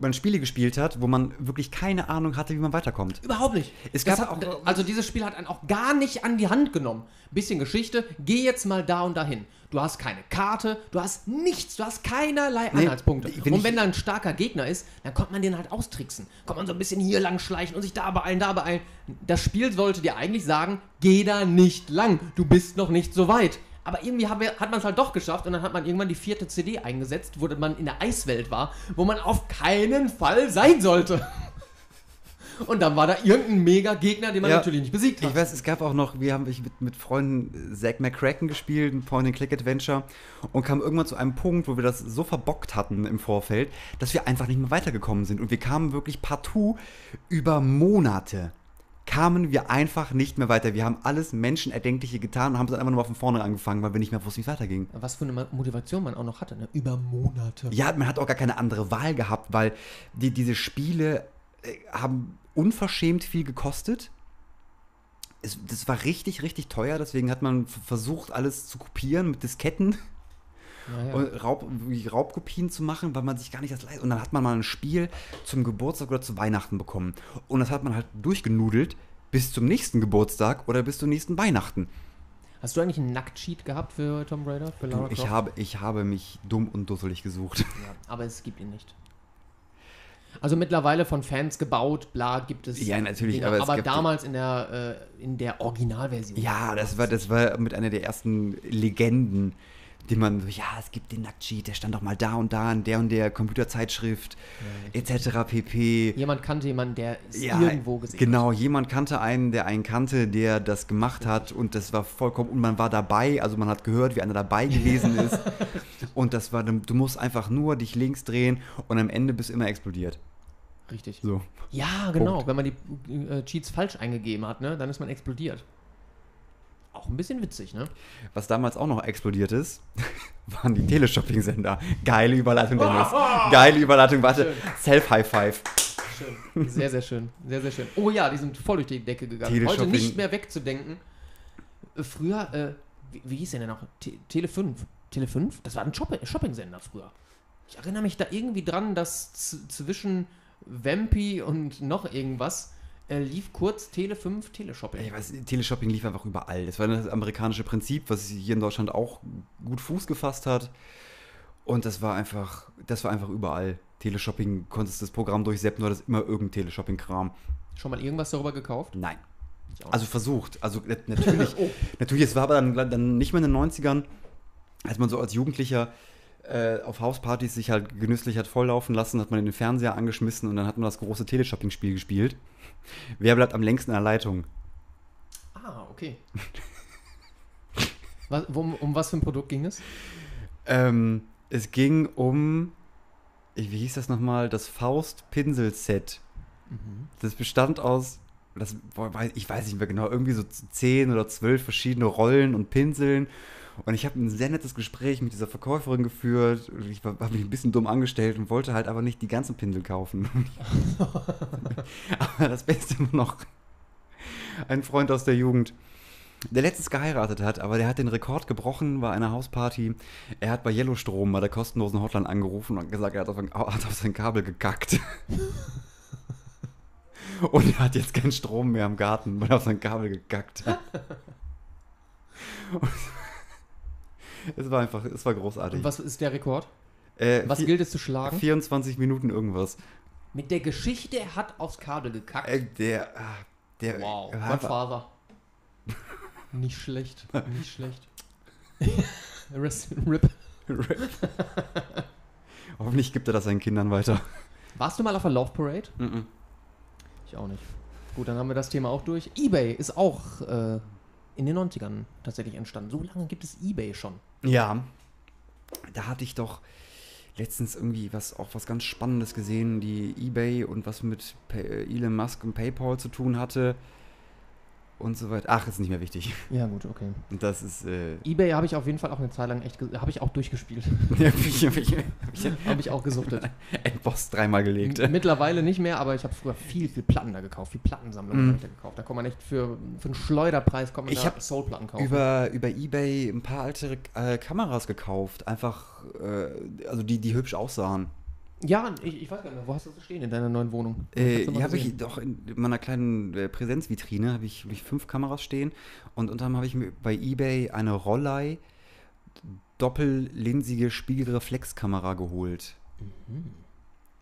man Spiele gespielt hat, wo man wirklich keine Ahnung hatte, wie man weiterkommt. Überhaupt nicht. Es gab hat, auch- also dieses Spiel hat einen auch gar nicht an die Hand genommen. Bisschen Geschichte, geh jetzt mal da und dahin. Du hast keine Karte, du hast nichts, du hast keinerlei Nee, Anhaltspunkte. wenn und wenn da ein starker Gegner ist, dann kommt man den halt austricksen. Kommt man so ein bisschen hier lang schleichen und sich da beeilen, da beeilen. Das Spiel sollte dir eigentlich sagen, geh da nicht lang, du bist noch nicht so weit. Aber irgendwie wir- hat man es halt doch geschafft und dann hat man irgendwann die vierte CD eingesetzt, wo man in der Eiswelt war, wo man auf keinen Fall sein sollte. Und dann war da irgendein Mega-Gegner, den man Ja. natürlich nicht besiegt hat. Ich weiß, es gab auch noch, wir haben mit, mit Freunden Zack McCracken gespielt, ein Point-and-Click-Adventure, und kamen irgendwann zu einem Punkt, wo wir das so verbockt hatten im Vorfeld, dass wir einfach nicht mehr weitergekommen sind. Und wir kamen wirklich partout über Monate. Kamen wir einfach nicht mehr weiter. Wir haben alles Menschenerdenkliche getan und haben dann einfach nur von vorne angefangen, weil wir nicht mehr wussten, wie es weiterging. Was für eine Motivation man auch noch hatte, ne? Über Monate. Ja, man hat auch gar keine andere Wahl gehabt, weil die, diese Spiele äh, haben unverschämt viel gekostet. Es, das war richtig, richtig teuer, deswegen hat man versucht, alles zu kopieren mit Disketten Ja, Raub, Raubkopien zu machen, weil man sich gar nicht das leistet. Und dann hat man mal ein Spiel zum Geburtstag oder zu Weihnachten bekommen. Und das hat man halt durchgenudelt bis zum nächsten Geburtstag oder bis zum nächsten Weihnachten. Hast du eigentlich einen Nackt-Cheat gehabt für Tomb Raider? Für Lara ich, Croft? habe, ich habe mich dumm und dusselig gesucht. Ja, aber es gibt ihn nicht. Also mittlerweile von Fans gebaut, bla, gibt es. Ja, natürlich, Dinge, aber aber damals in der, äh, in der Originalversion. Ja, das war, das war mit einer der ersten Legenden, die man so, ja, es gibt den Nacktcheat, der stand doch mal da und da in der und der Computerzeitschrift, etc. pp. Jemand kannte jemanden, der es Ja, irgendwo gesehen genau, jemand kannte einen, der einen kannte, der das gemacht hat und das war vollkommen, und man war dabei, also man hat gehört, wie einer dabei gewesen ist und das war, du musst einfach nur dich links drehen und am Ende bist du immer explodiert. hat. Richtig. So. Ja, genau. Punkt. Wenn man die äh, Cheats falsch eingegeben hat, ne, dann ist man explodiert. Auch ein bisschen witzig, ne? Was damals auch noch explodiert ist, waren die Teleshopping-Sender. Geile Überleitung, Dennis. Geile Überleitung, warte. Self-High-Five. Schön. Sehr, sehr schön. Sehr, sehr schön. Oh ja, die sind voll durch die Decke gegangen. Heute nicht mehr wegzudenken. Äh, Früher, äh, wie, wie hieß der denn noch? Te Tele 5. Tele 5? Das war ein Shopping- Shopping-Sender früher. Ich erinnere mich da irgendwie dran, dass zwischen Vampy und noch irgendwas äh, lief kurz Tele 5 Teleshopping. Ich weiß, Teleshopping lief einfach überall. Das war das amerikanische Prinzip, was hier in Deutschland auch gut Fuß gefasst hat. Und das war einfach, das war einfach überall. Teleshopping, konntest das Programm durchseppen, du hattest immer irgendein Teleshopping-Kram. Schon mal irgendwas darüber gekauft? Nein. Also versucht. Also natürlich, Oh. natürlich, es war aber dann, dann nicht mehr in den 90ern, als man so als Jugendlicher äh, auf Hauspartys sich halt genüsslich hat volllaufen lassen, hat man den Fernseher angeschmissen und dann hat man das große Teleshopping-Spiel gespielt. Wer bleibt am längsten in der Leitung? Ah, okay. was, um, um was für ein Produkt ging es? Ähm, es ging um, wie hieß das nochmal, das Faust-Pinsel-Set. Das bestand aus, das, ich weiß nicht mehr genau, irgendwie so zehn oder zwölf verschiedene Rollen und Pinseln. Und ich habe ein sehr nettes Gespräch mit dieser Verkäuferin geführt. Ich habe mich ein bisschen dumm angestellt und wollte halt aber nicht die ganzen Pinsel kaufen. aber das Beste immer noch, ein Freund aus der Jugend, der letztens geheiratet hat, aber der hat den Rekord gebrochen bei einer Hausparty. Er hat bei Yellowstrom bei der kostenlosen Hotline angerufen und gesagt, er hat auf, ein, hat auf sein Kabel gekackt. und er hat jetzt keinen Strom mehr im Garten, weil er auf sein Kabel gekackt hat. Und es war einfach, es war großartig. Und was ist der Rekord? Äh, Was gilt es zu schlagen? 24 Minuten irgendwas. Mit der Geschichte, er hat aufs Kabel gekackt. Äh, der, ah, der, wow, einfach- Godfather. nicht schlecht, nicht schlecht. Rest, Rip. Hoffentlich gibt er das seinen Kindern weiter. Warst du mal auf der Love Parade? Mhm. Ich auch nicht. Gut, dann haben wir das Thema auch durch. Ebay ist auch äh, in den 90ern tatsächlich entstanden. So lange gibt es Ebay schon. Ja, da hatte ich doch letztens irgendwie was auch was ganz Spannendes gesehen, die eBay und was mit Elon Musk und PayPal zu tun hatte und so weiter. Ach, ist nicht mehr wichtig. Ja, gut, okay. Und das ist äh, Ebay habe ich auf jeden Fall auch eine Zeit lang echt, habe ich auch durchgespielt. hab ich, hab ich, hab ich habe ich auch gesuchtet. Endboss dreimal gelegt. M- Mittlerweile nicht mehr, aber ich habe früher viel, viel Platten da gekauft, viel Plattensammlungen Mhm. hab ich da gekauft. Da kommt man echt für, für einen Schleuderpreis kommt man Ich da hab Soulplatten kaufen. Über, über Ebay ein paar alte äh, Kameras gekauft. Einfach, äh, also die, die hübsch aussahen. Ja, ich, ich weiß gar nicht mehr, wo hast du das stehen in deiner neuen Wohnung? Äh, ja, habe ich doch in meiner kleinen äh, Präsenzvitrine habe ich, hab ich fünf Kameras stehen und unter anderem habe ich mir bei eBay eine Rollei doppellinsige Spiegelreflexkamera geholt.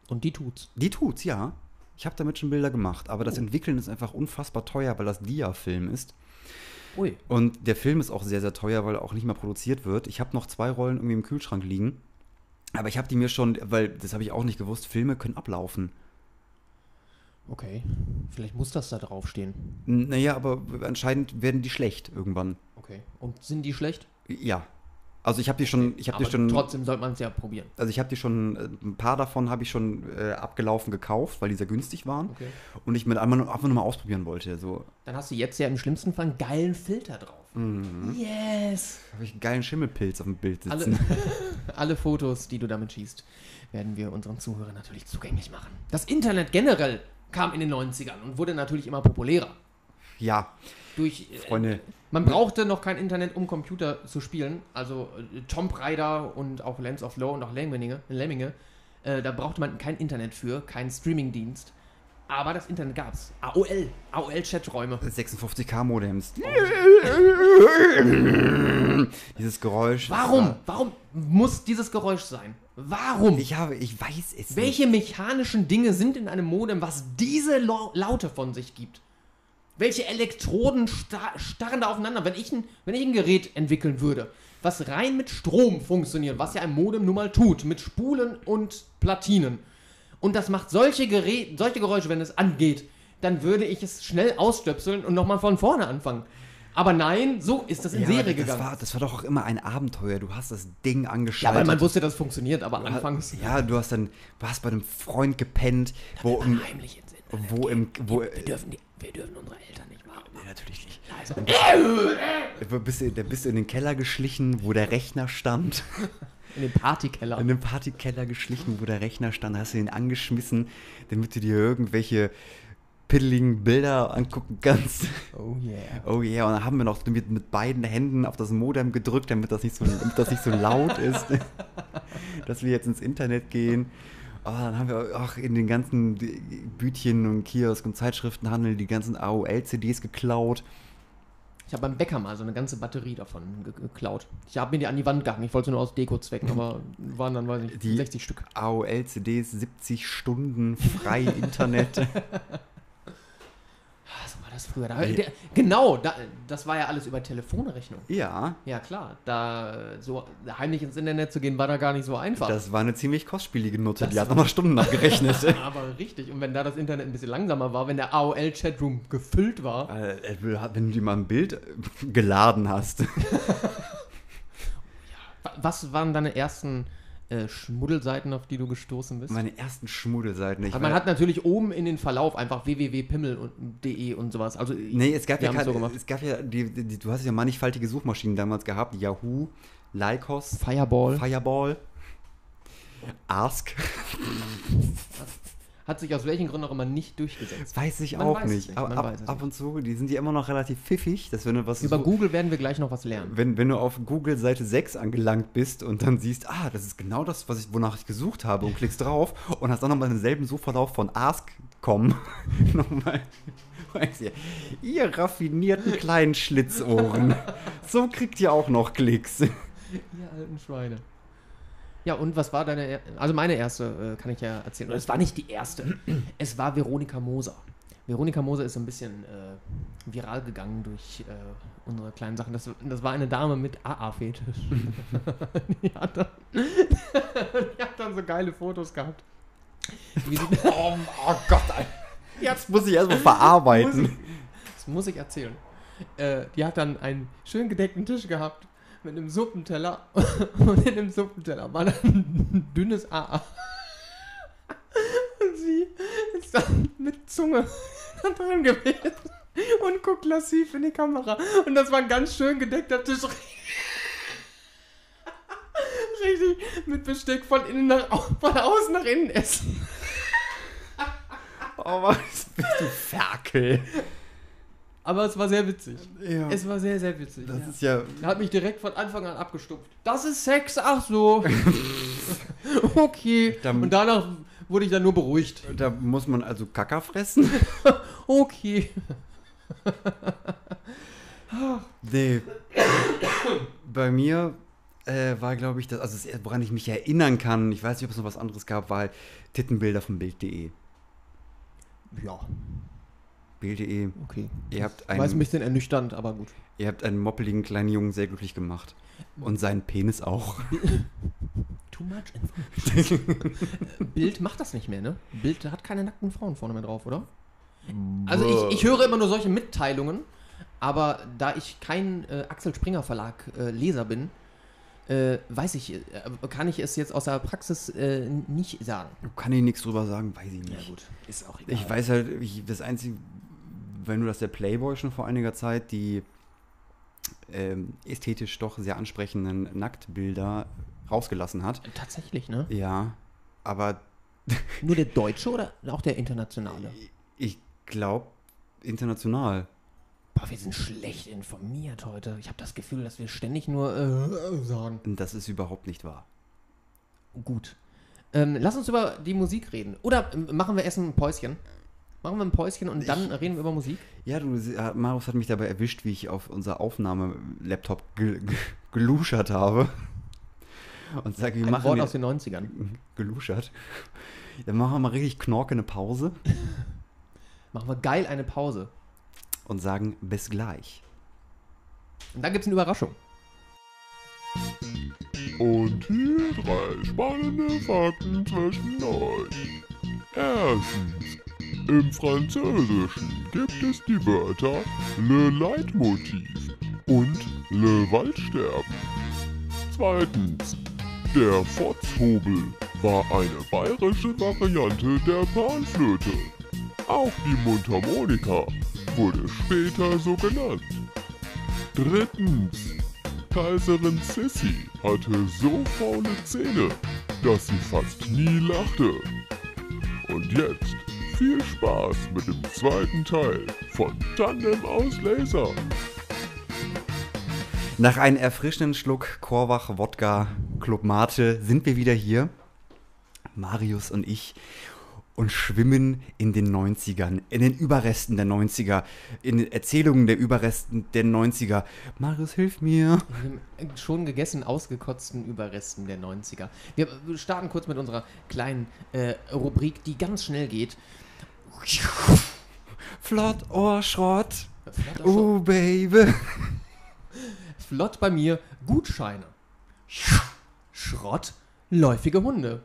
Und die tut's. Die tut's, ja. Ich habe damit schon Bilder gemacht, aber das Oh. Entwickeln ist einfach unfassbar teuer, weil das Dia-Film ist. Ui. Und der Film ist auch sehr, sehr teuer, weil er auch nicht mehr produziert wird. Ich habe noch zwei Rollen irgendwie im Kühlschrank liegen. Aber ich habe die mir schon, weil das habe ich auch nicht gewusst, Filme können ablaufen. Okay. Vielleicht muss das da draufstehen. Naja, aber anscheinend werden die schlecht irgendwann. Okay. Und sind die schlecht? Ja. Also ich habe die schon, ich habe die schon, trotzdem sollte man es ja probieren. also ich habe die schon, äh, ein paar davon habe ich schon äh, abgelaufen gekauft, weil die sehr günstig waren Okay. und ich mit einmal einfach nur mal ausprobieren wollte. So Dann hast du jetzt ja im schlimmsten Fall einen geilen Filter drauf. Yes! habe ich einen geilen Schimmelpilz auf dem Bild Alle, sitzen. alle Fotos, die du damit schießt, werden wir unseren Zuhörern natürlich zugänglich machen. Das Internet generell kam in den 90ern und wurde natürlich immer populärer. Ja, Durch, äh, Freunde, Man brauchte noch kein Internet, um Computer zu spielen. Also äh, Tomb Raider und auch Lands of Low und auch Lemminge, Lemminge äh, da brauchte man kein Internet für, keinen Streamingdienst. Aber das Internet gab's. AOL, AOL-Chaträume. 56k Modems. Dieses Geräusch. Warum? war- Warum muss dieses Geräusch sein? Warum? Ich habe, ich weiß es nicht. Welche mechanischen Dinge sind in einem Modem, was diese Lau- Laute von sich gibt? Welche Elektroden sta starren da aufeinander? Wenn ich, ein, wenn ich ein Gerät entwickeln würde, was rein mit Strom funktioniert, was ja ein Modem nun mal tut, mit Spulen und Platinen, und das macht solche, Gerät, solche Geräusche, wenn es angeht, dann würde ich es schnell ausstöpseln und nochmal von vorne anfangen. Aber nein, so ist das in ja, Serie das gegangen. War, das war doch auch immer ein Abenteuer. Du hast das Ding ja, angeschaltet. weil man wusste, dass es funktioniert, aber anfangs Ja, du hast dann, du hast bei einem Freund gepennt, wo im, wo im, wo, Wir dürfen, die, wir dürfen unsere Eltern nicht machen. Nee, natürlich nicht. Leise. Wo bist du, bist du in den Keller geschlichen, wo der Rechner stand. In den Partykeller. In den Partykeller geschlichen, wo der Rechner stand, hast du ihn angeschmissen, damit du dir irgendwelche piddeligen Bilder angucken kannst. Oh yeah. Oh yeah, und dann haben wir noch mit, mit beiden Händen auf das Modem gedrückt, damit das nicht so, damit das nicht so laut ist, dass wir jetzt ins Internet gehen. Oh, dann haben wir auch in den ganzen Bütchen und Kiosk und Zeitschriftenhandel die ganzen AOL-CDs geklaut. Ich habe beim Bäcker mal so eine ganze Batterie davon ge geklaut. Ich habe mir die an die Wand gehangen. Ich wollte sie nur aus Deko-Zwecken, aber waren dann, weiß ich, Die- 60 Stück. AOL-CDs, 70 Stunden frei Internet. Das früher. Da, der, genau, da, das war ja alles über Telefonrechnung. ja, Ja, klar. Da so heimlich ins Internet zu gehen, war da gar nicht so einfach. das war eine ziemlich kostspielige. Das Die hat nochmal Stunden abgerechnet. aber richtig. Und wenn da das Internet ein bisschen langsamer war, wenn der AOL-Chatroom gefüllt war, Äh, Wenn du dir mal ein Bild äh, geladen hast. wa- was waren deine ersten äh, Schmuddelseiten, auf die du gestoßen bist? Meine ersten Schmuddelseiten. Ich Aber man hat natürlich oben in den Verlauf einfach www.pimmel.de und sowas. Also Nee, es gab ja keine, so es gab ja, die, die, du hast ja mannigfaltige Suchmaschinen damals gehabt. Yahoo, Lycos, Fireball Fireball, Ask. hat sich aus welchen Gründen auch immer nicht durchgesetzt. Weiß ich Man auch weiß nicht. nicht, Aber ab, ab und zu, die sind ja immer noch relativ pfiffig, dass wenn du was Über so- Google werden wir gleich noch was lernen. wenn, wenn du auf Google Seite 6 angelangt bist und dann siehst, ah, das ist genau das, was ich, wonach ich gesucht habe und klickst drauf und hast dann nochmal denselben Suchverlauf von Ask kommen. nochmal. Du, Ihr raffinierten kleinen Schlitzohren. so kriegt ihr auch noch Klicks. Ihr alten Schweine. Ja, und was war deine, also meine erste, äh, kann ich ja erzählen. Es war nicht die erste. Es war Veronika Moser. Veronika Moser ist so ein bisschen äh, viral gegangen durch äh, unsere kleinen Sachen. Das, das war eine Dame mit AA-Fetisch. die, hat dann- die hat dann so geile Fotos gehabt. Oh, oh Gott, Alter. Das muss ich erstmal verarbeiten. Muss das muss ich erzählen. Äh, die hat dann einen schön gedeckten Tisch gehabt mit einem Suppenteller und in dem Suppenteller war dann ein dünnes AA. Und sie ist dann mit Zunge dran gewesen und guckt lassiv in die Kamera. Und das war ein ganz schön gedeckter Tisch. Richtig mit Besteck von innen nach von außen nach innen essen. Oh, was bist du Ferkel? Aber es war sehr witzig. Ja. Es war sehr, sehr witzig. das ja. ist ja. Er hat mich direkt von Anfang an abgestumpft. Das ist Sex, ach so. okay. Dann- Und danach wurde ich dann nur beruhigt. Da muss man also Kacker fressen? Okay. Nee. Bei mir äh, war, glaube ich, das, also das, woran ich mich erinnern kann, ich weiß nicht, ob es noch was anderes gab, war halt Tittenbilder von Bild.de. Ja, Bild.de, okay. ihr habt, War jetzt ein einen, bisschen ernüchternd, aber gut. ihr habt einen moppeligen kleinen Jungen sehr glücklich gemacht. Und seinen Penis auch. Too much information. Bild macht das nicht mehr, ne? Bild hat keine nackten Frauen vorne mehr drauf, oder? Also ich, ich höre immer nur solche Mitteilungen, aber da ich kein äh, Axel Springer Verlag äh, Leser bin, äh, weiß ich, äh, kann ich es jetzt aus der Praxis äh, nicht sagen. Kann ich nichts drüber sagen, weiß ich Ja nicht. gut, ist auch egal. Ich weiß halt, ich, das Einzige, wenn du das der Playboy schon vor einiger Zeit die ähm, ästhetisch doch sehr ansprechenden Nacktbilder rausgelassen hat. Tatsächlich, ne? Ja, aber Nur der deutsche oder auch der internationale? ich glaube international. Boah, wir sind schlecht informiert heute. Ich habe das Gefühl, dass wir ständig nur äh, sagen. Das ist überhaupt nicht wahr. Gut. Ähm, lass uns über die Musik reden. Oder ähm, machen wir erst ein Päuschen? Machen wir ein Päuschen und dann reden wir über Musik? Ja, du, äh, Marius hat mich dabei erwischt, wie ich auf unser Aufnahme-Laptop gel ge geluschert habe. Und sage, wir Ein machen Wort aus den 90ern. geluschert. Dann machen wir mal richtig knorke eine Pause Machen wir geil eine Pause. und sagen bis gleich. Und dann gibt es eine Überraschung. Und hier drei spannende Fakten zwischen euch. Erstens. Im Französischen gibt es die Wörter Le Leitmotiv und Le Waldsterben. Zweitens. Der Fotzhobel war eine bayerische Variante der Panflöte. Auch die Mundharmonika wurde später so genannt. Drittens. Kaiserin Sissi hatte so faule Zähne, dass sie fast nie lachte. Und jetzt viel Spaß mit dem zweiten Teil von Tandem aus Laser. Nach einem erfrischenden Schluck Korwach Wodka Club Mate sind wir wieder hier, Marius und ich, und schwimmen in den 90ern, in den Überresten der 90er, in den Erzählungen der Überresten der 90er. Marius, hilf mir. Schon gegessen, ausgekotzten Überresten der 90er. Wir starten kurz mit unserer kleinen äh, Rubrik, die ganz schnell geht. Flott, oh Schrott. Flott, Oh, Baby. Flott bei mir, Gutscheine. Schrott, läufige Hunde.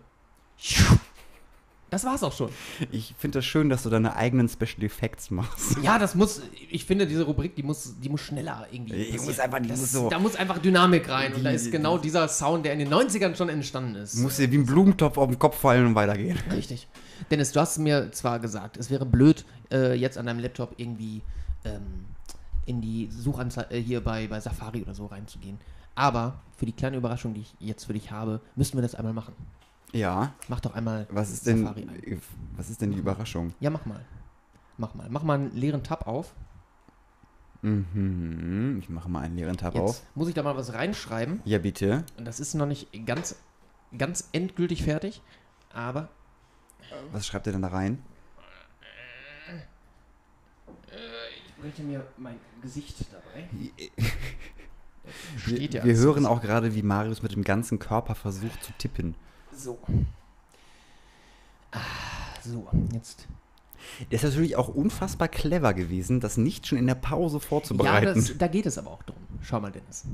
Das war's auch schon. Ich finde das schön, dass du deine eigenen Special Effects machst. Ja, das muss, ich finde, diese Rubrik, die muss, die muss schneller irgendwie. Die muss einfach- die das, muss so- Da muss einfach Dynamik rein. und da Die- ist genau dieser Sound, der in den 90ern schon entstanden ist. Du musst dir wie ein Blumentopf auf den Kopf fallen und weitergehen. Richtig. Dennis, du hast mir zwar gesagt, es wäre blöd, äh, jetzt an deinem Laptop irgendwie ähm, in die Suchanzeige äh, hier bei, bei Safari oder so reinzugehen. Aber für die kleine Überraschung, die ich jetzt für dich habe, müssten wir das einmal machen. Ja. Mach doch einmal Was ist denn, ein. was ist denn die Überraschung? Ja, mach mal. Mach mal. Mach mal einen leeren Tab auf. Mhm. Ich mache mal einen leeren Tab Jetzt auf. muss ich da mal was reinschreiben. Ja, bitte. Und das ist noch nicht ganz, ganz endgültig fertig. Aber Was schreibt ihr denn da rein? ich möchte mir mein Gesicht dabei. Wir, Steht ja wir hören auch gerade, wie Marius mit dem ganzen Körper versucht zu tippen. So. Ah, so, jetzt. Das ist natürlich auch unfassbar clever gewesen, das nicht schon in der Pause Ja, vorzubereiten. das, da geht es aber auch drum. Schau mal, Dennis.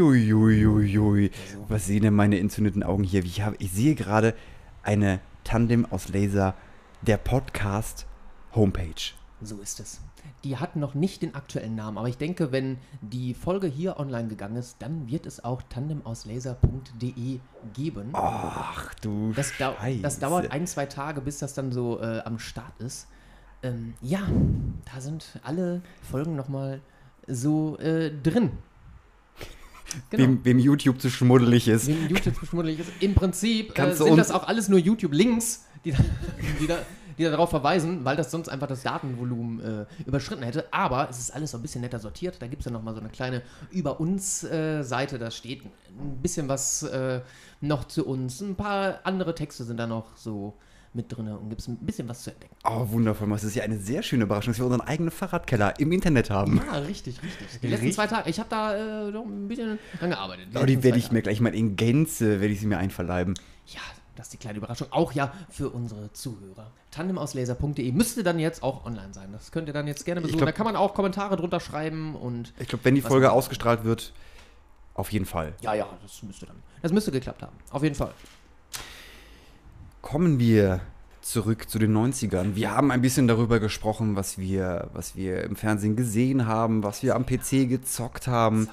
Uiuiuiuiui. Was sehen denn meine entzündeten Augen hier? Ich, hab, ich sehe gerade eine Tandem aus Laser, der Podcast Homepage. So ist es. Die hat noch nicht den aktuellen Namen, aber ich denke, wenn die Folge hier online gegangen ist, dann wird es auch tandemauslaser.de geben. Ach du Das, dau Scheiße. das dauert ein, zwei Tage, bis das dann so äh, am Start ist. Ähm, ja, da sind alle Folgen nochmal so äh, drin. Genau. Wem, wem YouTube zu schmuddelig ist. Wem YouTube schmuddelig ist. Im Prinzip äh, sind das auch alles nur YouTube-Links, die, da- die, da, die da darauf verweisen, weil das sonst einfach das Datenvolumen äh, überschritten hätte. Aber es ist alles so ein bisschen netter sortiert. Da gibt es ja nochmal so eine kleine Über uns-Seite. da steht ein bisschen was äh, noch zu uns. Ein paar andere Texte sind da noch so mit drin und gibt es ein bisschen was zu entdecken. Oh, wundervoll. Das ist ja eine sehr schöne Überraschung, dass wir unseren eigenen Fahrradkeller im Internet haben. Ja, richtig, richtig. Die letzten Richtig. zwei Tage, ich habe da äh, noch ein bisschen dran gearbeitet. Oh, die werde ich mir gleich mal in Gänze, werde ich sie mir einverleiben. Ja, das ist die kleine Überraschung. Auch ja für unsere Zuhörer. Tandemauslaser.de müsste dann jetzt auch online sein. Das könnt ihr dann jetzt gerne besuchen. glaub- da kann man auch Kommentare drunter schreiben und. Ich glaube, wenn die Folge ausgestrahlt wird, auf jeden Fall. Ja, ja, das müsste dann. Das müsste geklappt haben. Auf jeden Fall. Kommen wir zurück zu den 90ern. Wir haben ein bisschen darüber gesprochen, was wir, was wir im Fernsehen gesehen haben, was wir am PC gezockt haben.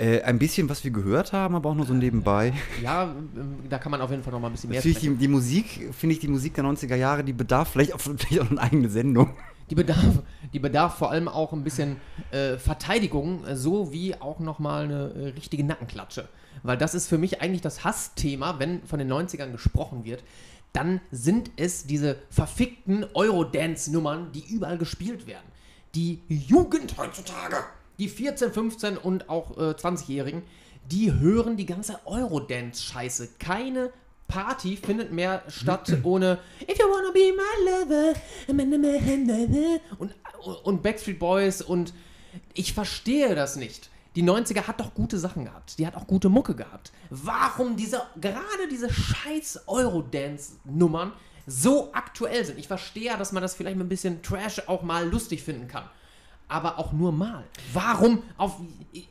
Äh, ein bisschen, was wir gehört haben, aber auch nur so nebenbei. Ja, ähm, da kann man auf jeden Fall noch mal ein bisschen mehr Natürlich die, die Musik, finde ich, die Musik der 90er Jahre, die bedarf vielleicht auch, vielleicht auch eine eigene Sendung. Die bedarf, die bedarf vor allem auch ein bisschen äh, Verteidigung, äh, so wie auch nochmal eine äh, richtige Nackenklatsche. Weil das ist für mich eigentlich das Hassthema, wenn von den 90ern gesprochen wird. Dann sind es diese verfickten Eurodance-Nummern, die überall gespielt werden. Die Jugend heutzutage, die 14, 15 und auch äh, 20-Jährigen, die hören die ganze Eurodance-Scheiße. Keine Party findet mehr statt ohne If you wanna be my lover und, und Backstreet Boys und ich verstehe das nicht. Die 90er hat doch gute Sachen gehabt. Die hat auch gute Mucke gehabt. Warum diese, gerade diese scheiß Eurodance-Nummern so aktuell sind? Ich verstehe ja, dass man das vielleicht mit ein bisschen Trash auch mal lustig finden kann. Aber auch nur mal. Warum auf.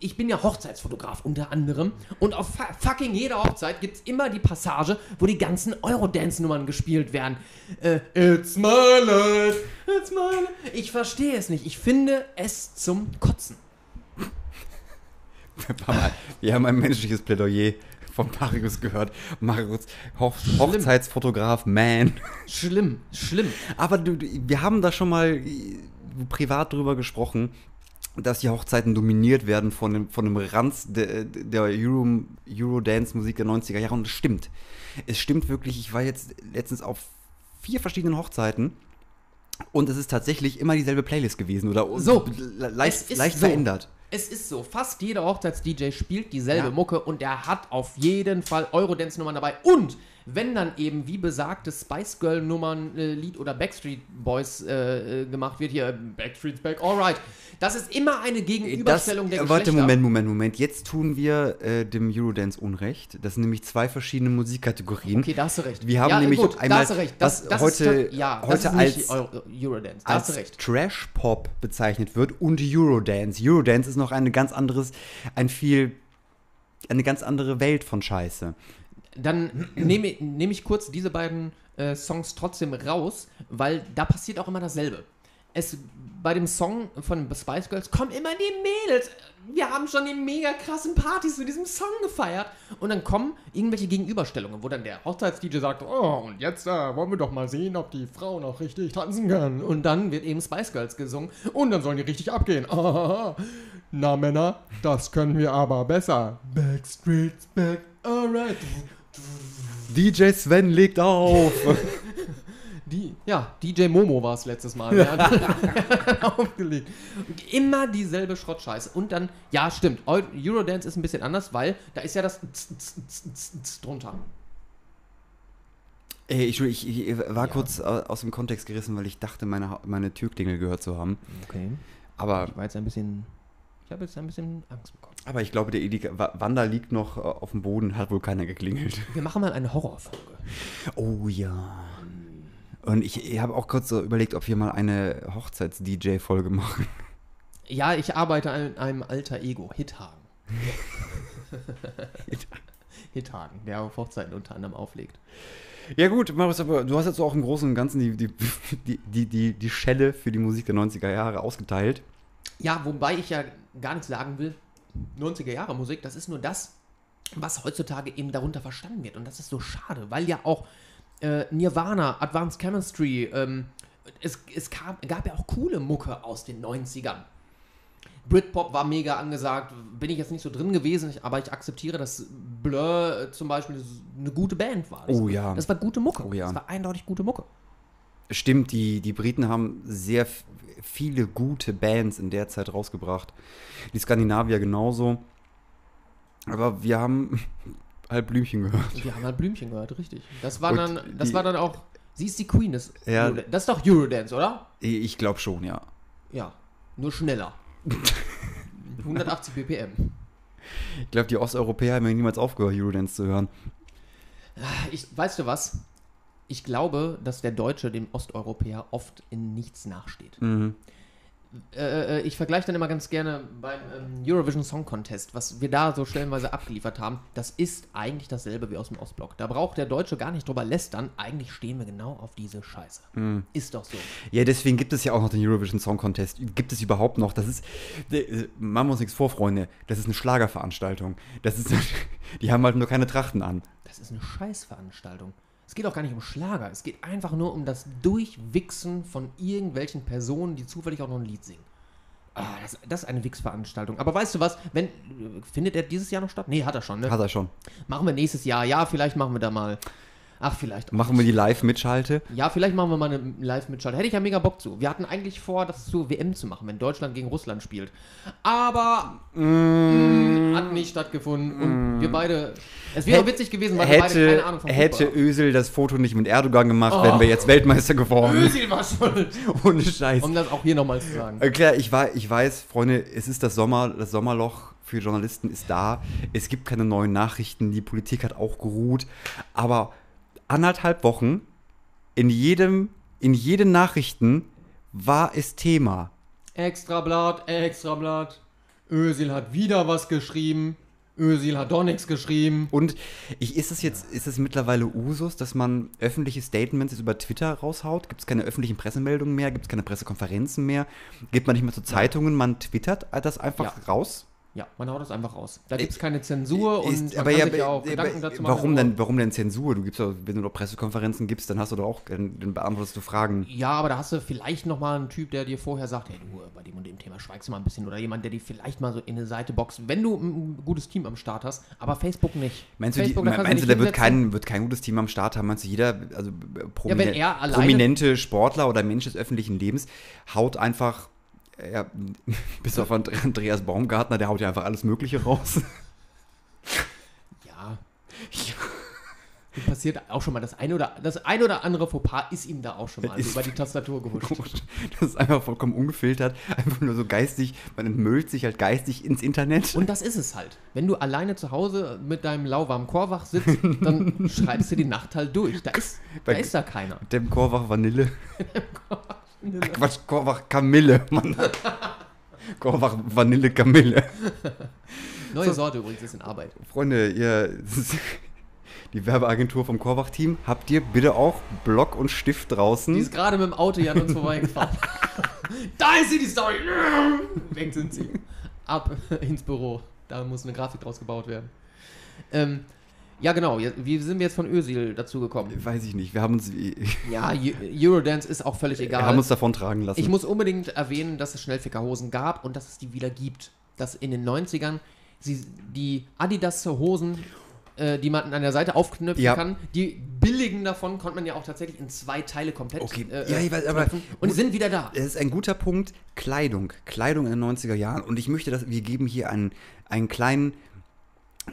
Ich bin ja Hochzeitsfotograf unter anderem. Und auf fu- fucking jeder Hochzeit gibt es immer die Passage, wo die ganzen Eurodance-Nummern gespielt werden. Äh, it's my life, it's my life. Ich verstehe es nicht. Ich finde es zum Kotzen. Wir haben ein- menschliches Plädoyer von Marius gehört. Marius, Hoch Hochzeitsfotograf, man. Schlimm, schlimm. Aber du, wir haben da schon mal privat drüber gesprochen, dass die Hochzeiten dominiert werden von dem, von dem Ranz der, der Euro, Eurodance-Musik der 90er Jahre. Und es stimmt. Es stimmt wirklich. Ich war jetzt letztens auf vier verschiedenen Hochzeiten. Und es ist tatsächlich immer dieselbe Playlist gewesen oder So, leicht, leicht so. verändert. Es ist so, fast jeder Hochzeits-DJ spielt dieselbe Ja. Mucke und der hat auf jeden Fall Eurodance-Nummern dabei. Und wenn dann eben wie besagtes Spice Girl-Nummern-Lied oder Backstreet Boys äh, äh, gemacht wird, hier Backstreet's Back, alright. Das ist immer eine Das, Gegenüberstellung der äh, warte, Geschlechter. Moment, Moment, Moment. Jetzt tun wir äh, dem Eurodance Unrecht. Das sind nämlich zwei verschiedene Musikkategorien. Okay, da hast du recht. Wir haben ja, nämlich gut, einmal, da hast du recht. Das, das heute, ja, heute das als, Euro, Eurodance. Da als du recht. Trash-Pop bezeichnet wird und Eurodance. Eurodance ist noch eine ganz anderes, ein viel, eine ganz andere Welt von Scheiße. Dann nehme nehm ich kurz diese beiden äh, Songs trotzdem raus, weil da passiert auch immer dasselbe. Es, bei dem Song von Spice Girls kommen immer die Mädels. Wir haben schon die mega krassen Partys zu diesem Song gefeiert. Und dann kommen irgendwelche Gegenüberstellungen, wo dann der Hochzeits-DJ sagt, oh, und jetzt äh, wollen wir doch mal sehen, ob die Frau noch richtig tanzen kann. Und dann wird eben Spice Girls gesungen und dann sollen die richtig abgehen. Na Männer, das können wir aber besser. Backstreet's back, alright. DJ Sven legt auf. Die, ja, DJ Momo war es letztes Mal. Der hat aufgelegt. Und immer dieselbe Schrottscheiße. Und dann, ja, stimmt. Eu- Eurodance ist ein bisschen anders, weil da ist ja das Z- Z- Z- Z- Z- drunter. Ey, ich, ich, ich war Ja. kurz au- aus dem Kontext gerissen, weil ich dachte, meine, meine Türklingel gehört zu haben. Okay. Aber Ich war jetzt ein bisschen. Ich habe jetzt ein bisschen Angst bekommen. Aber ich glaube, der Edi Wa- Wanda liegt noch äh, auf dem Boden, hat wohl keiner geklingelt. Wir machen mal eine Horrorfolge. Oh ja. Und ich, ich habe auch kurz so überlegt, ob wir mal eine Hochzeits-DJ-Folge machen. Ja, ich arbeite an einem alter Ego, Hithagen. Hithagen, der auf Hochzeiten unter anderem auflegt. Ja gut, Marius, aber du hast jetzt auch im Großen und Ganzen die, die, die, die, die, die Schelle für die Musik der 90er Jahre ausgeteilt. Ja, wobei ich ja gar nichts sagen will. 90er Jahre Musik, das ist nur das, was heutzutage eben darunter verstanden wird. Und das ist so schade, weil ja auch äh, Nirvana, Advanced Chemistry, ähm, es, es kam, gab ja auch coole Mucke aus den 90ern. Britpop war mega angesagt, bin ich jetzt nicht so drin gewesen, aber ich akzeptiere, dass Blur äh, zum Beispiel eine gute Band war. Das, Oh ja. Das war gute Mucke. Oh ja. Das war eindeutig gute Mucke. Stimmt, die, die Briten haben sehr viele gute Bands in der Zeit rausgebracht. Die Skandinavier genauso. Aber wir haben halt Blümchen gehört. Wir haben halt Blümchen gehört, richtig. Das war Und dann, das die- war dann auch. Sie ist die Queen des Ja. Eurodance. Das ist doch Eurodance, oder? Ich glaube schon, ja. Ja. Nur schneller. 180 BPM. Ich glaube, die Osteuropäer haben ja niemals aufgehört, Eurodance zu hören. Ich, weißt du was? Ich glaube, dass der Deutsche dem Osteuropäer oft in nichts nachsteht. Mhm. Äh, äh, ich vergleiche dann immer ganz gerne beim ähm, Eurovision Song Contest, was wir da so stellenweise abgeliefert haben. Das ist eigentlich dasselbe wie aus dem Ostblock. Da braucht der Deutsche gar nicht drüber lästern. Eigentlich stehen wir genau auf diese Scheiße. Ist doch so. Ja, deswegen gibt es ja auch noch den Eurovision Song Contest. Gibt es überhaupt noch? Das ist, äh, machen wir uns nichts vor, Freunde. Das ist eine Schlagerveranstaltung. Das ist, die haben halt nur keine Trachten an. Das ist eine Scheißveranstaltung. Es geht auch gar nicht um Schlager. Es geht einfach nur um das Durchwichsen von irgendwelchen Personen, die zufällig auch noch ein Lied singen. Ah, das, das ist eine Wichsveranstaltung. Aber weißt du was? Wenn, äh, findet er dieses Jahr noch statt? Nee, hat er schon, ne? Hat er schon. Machen wir nächstes Jahr. Ja, vielleicht machen wir da mal. Ach, vielleicht. auch Machen wir die Live-Mitschalte. Ja, vielleicht machen wir mal eine Live-Mitschalt. Hätte ich ja mega Bock zu. Wir hatten eigentlich vor, das zur WM zu machen, wenn Deutschland gegen Russland spielt. Aber mm, hat nicht stattgefunden. Und wir beide. Es wäre witzig gewesen, weil wir beide keine Hätte, Ahnung von hätte Fußball Özil das Foto nicht mit Erdogan gemacht, Oh. wären wir jetzt Weltmeister geworden. Özil war schuld. Ohne Scheiß. Um das auch hier nochmal zu sagen. Äh, Klar, ich, wei- ich weiß, Freunde, es ist das Sommer, das Sommerloch für Journalisten ist da. Es gibt keine neuen Nachrichten, die Politik hat auch geruht. Aber anderthalb Wochen in jedem, in jeden Nachrichten war es Thema. Extrablatt, Extrablatt. Özil hat wieder was geschrieben. Özil hat doch nichts geschrieben. Und ich, ist es jetzt, ist es mittlerweile Usus, dass man öffentliche Statements jetzt über Twitter raushaut? Gibt es keine öffentlichen Pressemeldungen mehr? Gibt es keine Pressekonferenzen mehr? Geht man nicht mehr zu Zeitungen? Man twittert das einfach Ja. raus? Ja, man haut das einfach raus. Da gibt es keine Zensur und Ist- man aber kann ja, sich ja auch aber- Gedanken dazu machen. warum denn, warum denn Zensur? Du gibst doch, wenn du doch Pressekonferenzen gibst, dann hast du doch auch, dann, beantwortest du Fragen. Ja, aber da hast du vielleicht nochmal einen Typ, der dir vorher sagt, hey du, bei dem und dem Thema schweigst du mal ein bisschen. Oder jemand, der dir vielleicht mal so in eine Seite boxt, wenn du ein gutes Team am Start hast. Aber Facebook nicht. Meinst du, die, Facebook, da kannst meinst du da wird kein, wird kein gutes Team am Start haben? Meinst du, jeder, also äh, er alleine- prominente Sportler oder Mensch des öffentlichen Lebens haut einfach, äh, ja, bis auf And- Andreas Baumgartner, der haut ja einfach alles Mögliche raus. Ja. Ihm Passiert auch schon mal das eine oder das ein oder andere Fauxpas ist ihm da auch schon mal Das so ist- über die Tastatur gehuscht. Das ist einfach vollkommen ungefiltert, einfach nur so geistig, man entmüllt sich halt geistig ins Internet. Und das ist es halt. Wenn du alleine zu Hause mit deinem lauwarmen Chorwach sitzt, dann schreibst du die Nacht halt durch. Da ist da, ist da keiner. Dem Korwach Vanille. Ach, Quatsch, Korwach Kamille, Mann. Korwach Vanille Kamille. Neue Sorte übrigens ist in Arbeit. Freunde, ihr, die Werbeagentur vom Korwach-Team, habt ihr bitte auch Block und Stift draußen? Die ist gerade mit dem Auto hier an uns vorbeigefahren. da ist sie, die Story. Weg sind sie. Ab ins Büro. Da muss eine Grafik draus gebaut werden. Ähm, ja, genau. Wie sind wir jetzt von Özil dazu gekommen? Weiß ich nicht, wir haben uns, wir Ja, Eu- Eurodance ist auch völlig egal. haben uns davon tragen lassen. Ich muss unbedingt erwähnen, dass es Schnellfickerhosen gab und dass es die wieder gibt. Dass in den 90ern sie, die Adidas-Hosen, äh, die man an der Seite aufknöpfen Ja. kann, die billigen davon konnte man ja auch tatsächlich in zwei Teile komplett Okay, äh, ja, ich weiß, aber-. Und die sind wieder da. Es ist ein guter Punkt, Kleidung. Kleidung in den 90er Jahren. Und ich möchte, dass wir geben hier einen, einen kleinen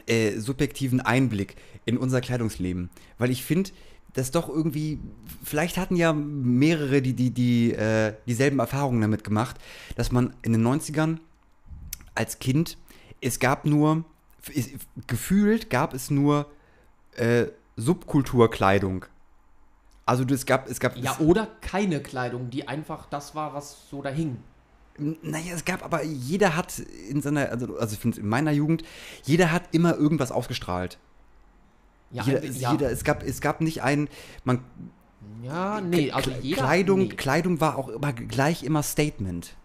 äh, subjektiven Einblick in unser Kleidungsleben. Weil ich finde, dass doch irgendwie, vielleicht hatten ja mehrere die, die, die äh, dieselben Erfahrungen damit gemacht, dass man in den 90ern als Kind es gab nur, es, gefühlt gab es nur äh, Subkulturkleidung. Also es gab, es gab, Ja, es, oder keine Kleidung, die einfach das war, was so da hing. Naja, es gab aber, jeder hat in seiner, also, also ich finde in meiner Jugend, jeder hat immer irgendwas ausgestrahlt. Ja, jeder, es- ja, jeder, es gab, es gab nicht einen, man, ja nee, also jeder. Kleidung, nee. Kleidung war auch immer gleich immer Statement.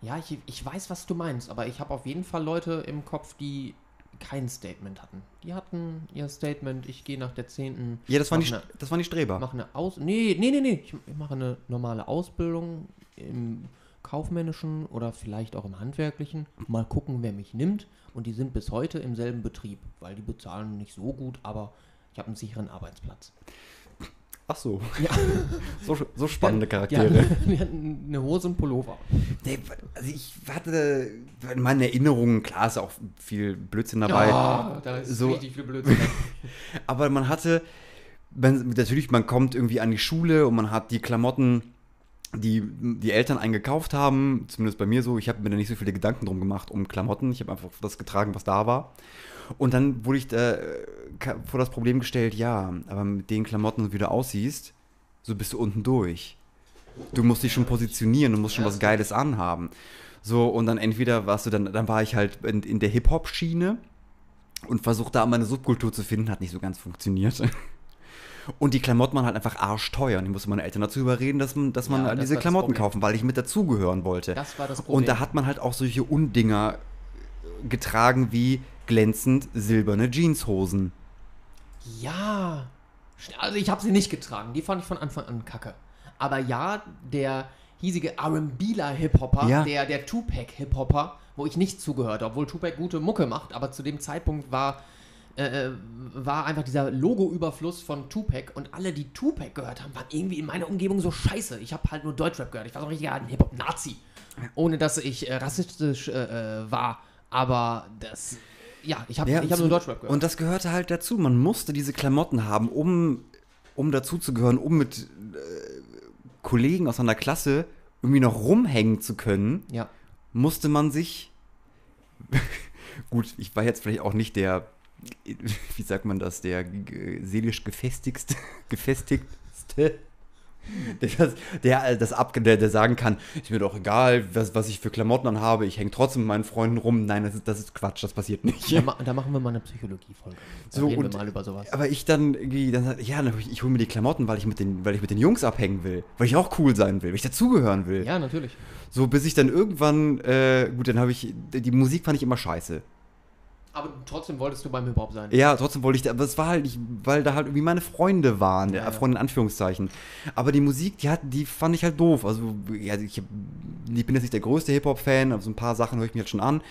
Ja, ich, ich weiß, was du meinst, aber ich habe auf jeden Fall Leute im Kopf, die kein Statement hatten. Die hatten ihr Statement, ich gehe nach der 10. Ja, das waren, mach die, eine, das waren die Streber. mache eine Aus... Nee, nee, nee, nee. Ich, ich mache eine normale Ausbildung im kaufmännischen oder vielleicht auch im handwerklichen. Mal gucken, wer mich nimmt. Und die sind bis heute im selben Betrieb, weil die bezahlen nicht so gut, aber ich habe einen sicheren Arbeitsplatz. Ach so. Ja. So, so spannende Charaktere. hatten eine Hose und Pullover. Nee, also ich hatte in meinen Erinnerungen, klar ist auch viel Blödsinn dabei, Ah, da ist so- richtig viel Blödsinn. aber man hatte, man, natürlich, man kommt irgendwie an die Schule und man hat die Klamotten, die die Eltern eingekauft haben, zumindest bei mir so, ich habe mir da nicht so viele Gedanken drum gemacht um Klamotten, ich habe einfach das getragen, was da war. Und dann wurde ich da äh, vor das Problem gestellt, ja, aber mit den Klamotten, wie du aussiehst, so bist du unten durch. Du musst dich schon positionieren, du musst schon was Geiles anhaben. So, und dann entweder warst du dann, dann war ich halt in, in der Hip-Hop-Schiene und versucht da meine Subkultur zu finden, hat nicht so ganz funktioniert. Und die Klamotten waren halt einfach arschteuer. Und ich musste meine Eltern dazu überreden, dass man, dass man Ja, diese das Klamotten kaufen, weil ich mit dazugehören wollte. Das war das Problem. Und da hat man halt auch solche Undinger getragen wie glänzend silberne Jeanshosen. Ja. Also ich habe sie nicht getragen. Die fand ich von Anfang an kacke. Aber ja, der hiesige R&Bler Hip-Hopper, Ja. der, der Tupac Hip-Hopper, wo ich nicht zugehört, obwohl Tupac gute Mucke macht, aber zu dem Zeitpunkt war, äh, äh, war einfach dieser Logo-Überfluss von Tupac und alle, die Tupac gehört haben, waren irgendwie in meiner Umgebung so scheiße. Ich habe halt nur Deutschrap gehört. Ich war so ein richtiger ein Hip-Hop-Nazi. Ohne dass ich äh, rassistisch äh, äh, war. Aber das, ja, ich habe Ja, ich hab nur Deutschrap gehört. Und das gehörte halt dazu. Man musste diese Klamotten haben, um, um dazuzugehören, um mit äh, Kollegen aus einer Klasse irgendwie noch rumhängen zu können. ja. musste man sich. Gut, ich war jetzt vielleicht auch nicht der, wie sagt man das, der äh, seelisch gefestigste, gefestigste, der, das- der, das ab, der, der sagen kann, ist mir doch egal, was, was ich für Klamotten dann habe, ich hänge trotzdem mit meinen Freunden rum. Nein, das ist, das ist Quatsch, das passiert nicht. Da, da machen wir mal eine Psychologie-Folge. So, reden und- wir mal über sowas. Aber ich dann dann, ja, dann, ich, ich hole mir die Klamotten, weil ich, mit den, weil ich mit den Jungs abhängen will, weil ich auch cool sein will, weil ich dazugehören will. Ja, natürlich. So, bis ich dann irgendwann, äh, gut, dann habe ich, die Musik fand ich immer scheiße. Aber trotzdem wolltest du beim Hip-Hop sein. Ja, trotzdem wollte ich da, aber es war halt nicht, weil da halt irgendwie meine Freunde waren, Ja, ja, ja. Freunde in Anführungszeichen. Aber die Musik, die hat, die fand ich halt doof. Also, ja, ich, ich bin jetzt nicht der größte Hip-Hop-Fan, aber so ein paar Sachen höre ich mir jetzt schon an.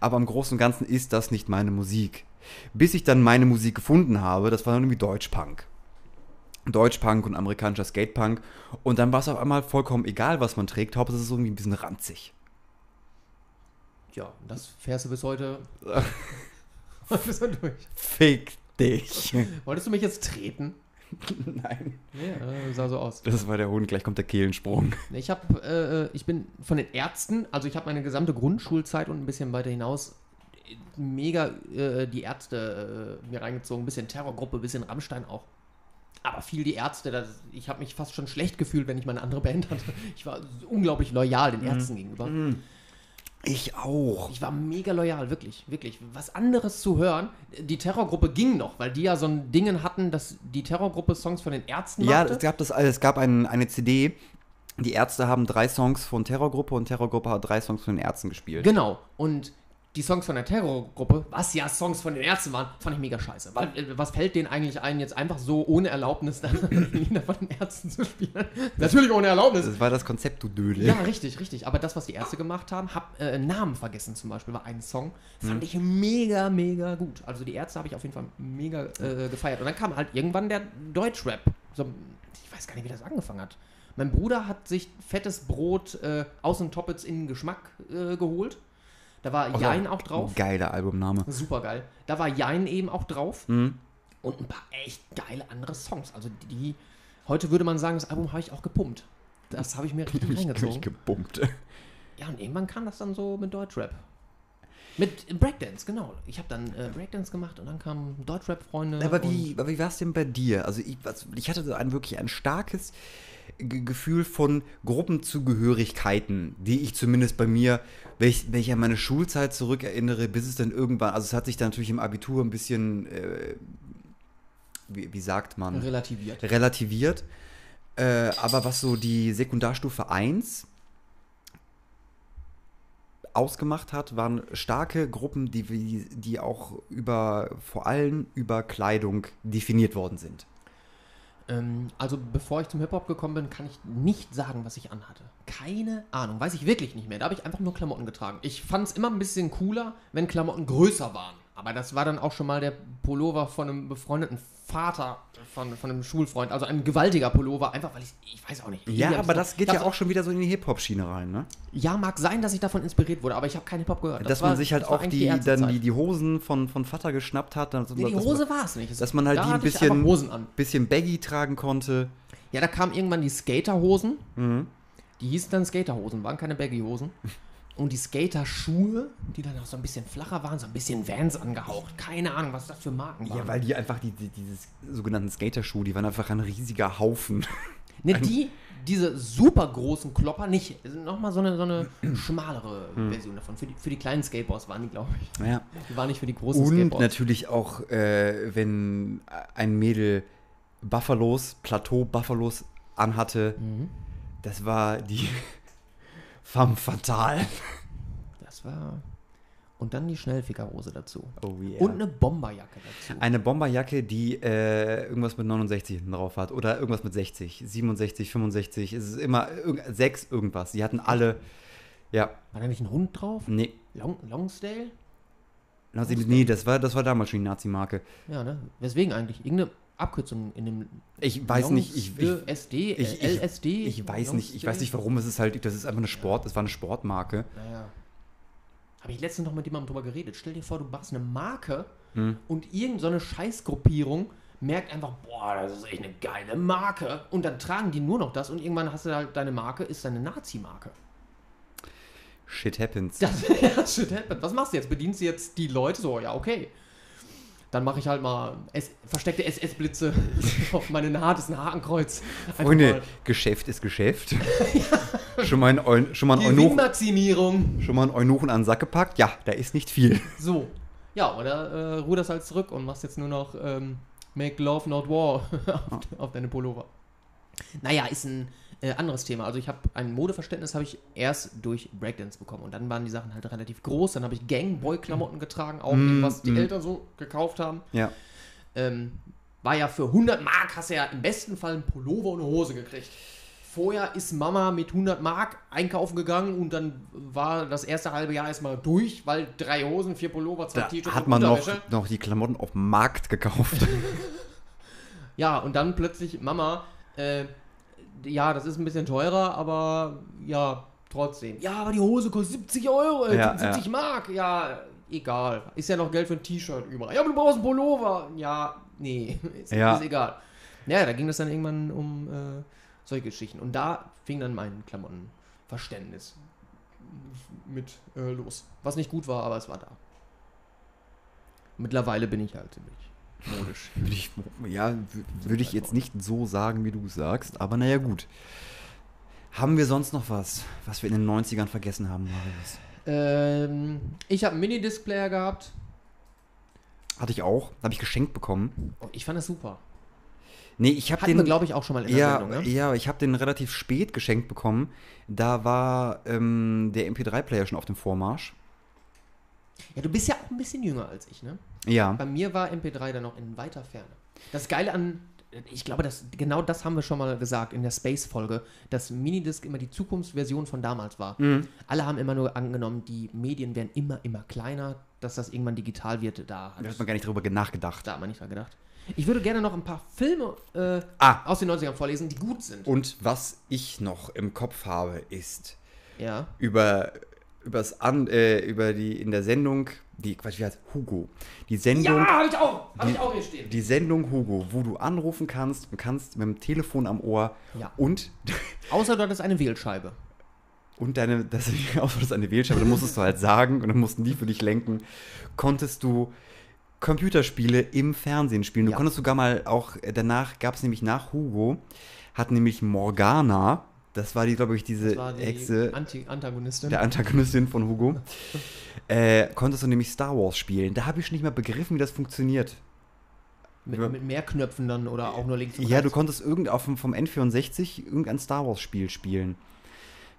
Aber im Großen und Ganzen ist das nicht meine Musik. Bis ich dann meine Musik gefunden habe, das war dann irgendwie Deutschpunk. Deutschpunk und amerikanischer Skatepunk. Und dann war es auf einmal vollkommen egal, was man trägt. Hauptsache es ist irgendwie ein bisschen ranzig. Ja, das fährst du bis heute. bis heute durch. Fick dich. Wolltest du mich jetzt treten? Nein. Ja, sah so aus. Das war der Hund, gleich kommt der Kehlensprung. Ich habe, äh, ich bin von den Ärzten, also ich habe meine gesamte Grundschulzeit und ein bisschen weiter hinaus mega äh, die Ärzte äh, mir reingezogen, ein bisschen Terrorgruppe, ein bisschen Rammstein auch. Aber viel die Ärzte, das, ich habe mich fast schon schlecht gefühlt, wenn ich meine andere Band hatte. Ich war unglaublich loyal den Ärzten gegenüber. Ich auch. Ich war mega loyal, wirklich, wirklich. Was anderes zu hören, die Terrorgruppe ging noch, weil die ja so ein Dingen hatten, dass die Terrorgruppe Songs von den Ärzten Ja, machte. es gab, das, es gab ein, eine CD. Die Ärzte haben drei Songs von Terrorgruppe und Terrorgruppe hat drei Songs von den Ärzten gespielt. Genau. Und die Songs von der Terrorgruppe, was ja Songs von den Ärzten waren, fand ich mega scheiße. Weil, äh, was fällt denen eigentlich ein, jetzt einfach so ohne Erlaubnis dann Lieder von den Ärzten zu spielen? Natürlich ohne Erlaubnis. Das war das Konzept, du Dödel. Ja, richtig, richtig. Aber das, was die Ärzte gemacht haben, hab äh, Namen vergessen zum Beispiel, war ein Song, fand ich mega, mega gut. Also die Ärzte habe ich auf jeden Fall mega äh, gefeiert. Und dann kam halt irgendwann der Deutschrap. So, ich weiß gar nicht, wie das angefangen hat. Mein Bruder hat sich fettes Brot äh, außen Toppets in Geschmack äh, geholt. Da war Jein auch drauf. Geiler Albumname. Super geil. Da war Jein eben auch drauf. Mhm. Und ein paar echt geile andere Songs. Also die, heute würde man sagen, das Album habe ich auch gepumpt. Das habe ich mir richtig Ich, ich reingezogen. gebummt. Ja, und irgendwann kam das dann so mit Deutschrap. Mit Breakdance, genau. Ich habe dann äh, Breakdance gemacht und dann kamen Deutschrap-Freunde. Aber wie, aber wie war es denn bei dir? Also ich, was, ich hatte so ein wirklich ein starkes G Gefühl von Gruppenzugehörigkeiten, die ich zumindest bei mir, wenn ich, wenn ich an meine Schulzeit zurückerinnere, bis es dann irgendwann, also es hat sich dann natürlich im Abitur ein bisschen, äh, wie, wie sagt man, relativiert. relativiert. Äh, aber was so die Sekundarstufe 1 ausgemacht hat, waren starke Gruppen, die, die auch über, vor allem über Kleidung definiert worden sind. Ähm, also bevor ich zum Hip-Hop gekommen bin, kann ich nicht sagen, was ich anhatte. Keine Ahnung, weiß ich wirklich nicht mehr. Da habe ich einfach nur Klamotten getragen. Ich fand es immer ein bisschen cooler, wenn Klamotten größer waren. Aber das war dann auch schon mal der Pullover von einem befreundeten Vater von, von einem Schulfreund. Also ein gewaltiger Pullover, einfach weil ich, ich weiß auch nicht. Ja, aber das geht ja auch schon wieder so in die Hip-Hop-Schiene rein, ne? Ja, mag sein, dass ich davon inspiriert wurde, aber ich habe keinen Hip-Hop gehört. Das Dass man war- sich halt auch eigentlich die, dann die, die Hosen von, von Vater geschnappt hat. Dann, Nee, die Hose man, war es nicht. Dass man halt da die ein bisschen, Hosen an. bisschen baggy tragen konnte. Ja, da kamen irgendwann die Skaterhosen. Mhm. Die hießen dann Skaterhosen, waren keine Baggy-Hosen. Und die Skater-Schuhe, die dann auch so ein bisschen flacher waren, so ein bisschen Vans angehaucht. Keine Ahnung, was das für Marken waren. Ja, weil die einfach, die, die, dieses sogenannten Skaterschuhe, die waren einfach ein riesiger Haufen. ne, die, diese super großen Klopper nicht. Nochmal so eine, so eine schmalere Hm. Version davon. Für die, für die kleinen Skateboards waren die, glaube ich. Ja. Die waren nicht für die großen Und Skateboards. natürlich auch, äh, wenn ein Mädel Buffalos, Plateau-Buffalos anhatte, Mhm. das war die Femme Fatale. Das war. Und dann die Schnellfickerhose dazu. Oh yeah. Und eine Bomberjacke dazu. eine Bomberjacke, die äh, irgendwas mit 69 hinten drauf hat. Oder irgendwas mit 60, 67, 65. Es ist immer irg 6 irgendwas. Die hatten alle, ja, War da nicht ein Hund drauf? nee. Long, Longsdale? Nazi, nee, das war, das war damals schon die Nazi-Marke. Ja, ne? Weswegen eigentlich? Irgendeine Abkürzung in dem. Ich weiß nicht, ich, ich, SD? ich, ich, LSD? ich weiß nicht, ich weiß nicht warum, es ist halt, das ist einfach eine Sport, es war eine Sportmarke. Naja. Habe ich letztens noch mit jemandem drüber geredet. Stell dir vor, du machst eine Marke Hm. und irgendeine so Scheißgruppierung merkt einfach, boah, das ist echt eine geile Marke. Und dann tragen die nur noch das und irgendwann hast du halt deine Marke, ist deine Nazi-Marke. Shit happens. Das ja, shit happened. Was machst du jetzt? Bedienst du jetzt die Leute? So, ja, okay. Dann mache ich halt mal S versteckte SS-Blitze auf meine Naht, ist ein Hakenkreuz. Einfach Freunde, mal Geschäft ist Geschäft. schon mal ein, Eu- schon mal ein Eunuchen, schon mal ein Eunuchen an den Sack gepackt? Ja, da ist nicht viel. So. Ja, oder äh, ruderst halt zurück und machst jetzt nur noch ähm, Make Love Not War auf, auf deine Pullover. Naja, ist ein äh, anderes Thema. Also ich habe ein Modeverständnis habe ich erst durch Breakdance bekommen und dann waren die Sachen halt relativ groß. Dann habe ich Gangboy-Klamotten getragen, auch Mm, was die mm. Eltern so gekauft haben. Ja. Ähm, war ja für 100 Mark hast du ja im besten Fall einen Pullover und eine Hose gekriegt. Vorher ist Mama mit 100 Mark einkaufen gegangen und dann war das erste halbe Jahr erstmal durch, weil drei Hosen, vier Pullover, zwei T-Shirts hat man noch, noch die Klamotten auf dem Markt gekauft. Ja, und dann plötzlich, Mama, äh, ja, das ist ein bisschen teurer, aber ja, trotzdem. Ja, aber die Hose kostet 70 Euro, äh, Ja, 70 Mark. Ja, egal. Ist ja noch Geld für ein T-Shirt über. Ja, aber du brauchst einen Pullover. Ja, nee, ist, Ja. ist egal. Ja, da ging es dann irgendwann um äh, solche Geschichten. Und da fing dann mein Klamottenverständnis mit äh, los. Was nicht gut war, aber es war da. Mittlerweile bin ich halt ziemlich modisch. Würde ich, ja, würde ich jetzt nicht so sagen, wie du es sagst, aber naja, gut. Haben wir sonst noch was, was wir in den 90ern vergessen haben, Marius? Ähm, ich habe einen Mini-Displayer gehabt. Hatte ich auch, habe ich geschenkt bekommen. Oh, ich fand das super. Nee, ich habe den, glaube ich, auch schon mal in der ja, Sendung, ne? ja, ich habe den relativ spät geschenkt bekommen. Da war ähm, der MP3-Player schon auf dem Vormarsch. Ja, du bist ja auch ein bisschen jünger als ich, ne? Ja, Bei mir war MP3 dann noch in weiter Ferne. Das Geile an, ich glaube, das, genau das haben wir schon mal gesagt in der Space-Folge, dass Minidisc immer die Zukunftsversion von damals war. Mhm. Alle haben immer nur angenommen, die Medien werden immer, immer kleiner, dass das irgendwann digital wird. Da hat, da hat man gar nicht drüber nachgedacht. da hat man nicht dran gedacht. Ich würde gerne noch ein paar Filme äh, Ah. aus den 90ern vorlesen, die gut sind. Und was ich noch im Kopf habe, ist ja. über, übers An, äh, über die in der Sendung, die, Quatsch, wie heißt Hugo? Die Sendung, Ja, habe ich auch. Habe Die- ich auch hier stehen. die Sendung Hugo, wo du anrufen kannst und kannst mit dem Telefon am Ohr Ja. und Außer du hattest eine Wählscheibe. und deine, das ist eine Wählscheibe, da musstest du halt sagen und dann mussten die für dich lenken, konntest du Computerspiele im Fernsehen spielen. Du Ja. konntest sogar mal auch, äh, danach gab es nämlich nach Hugo, hat nämlich Morgana, das war die, glaube ich, diese die Hexe, Anti Antagonistin. der Antagonistin von Hugo, äh, konntest du nämlich Star Wars spielen. Da habe ich schon nicht mehr begriffen, wie das funktioniert. mit, mit mehr Knöpfen dann oder auch nur links und Ja, du konntest irgend auf dem, vom N64 irgendein Star Wars Spiel spielen.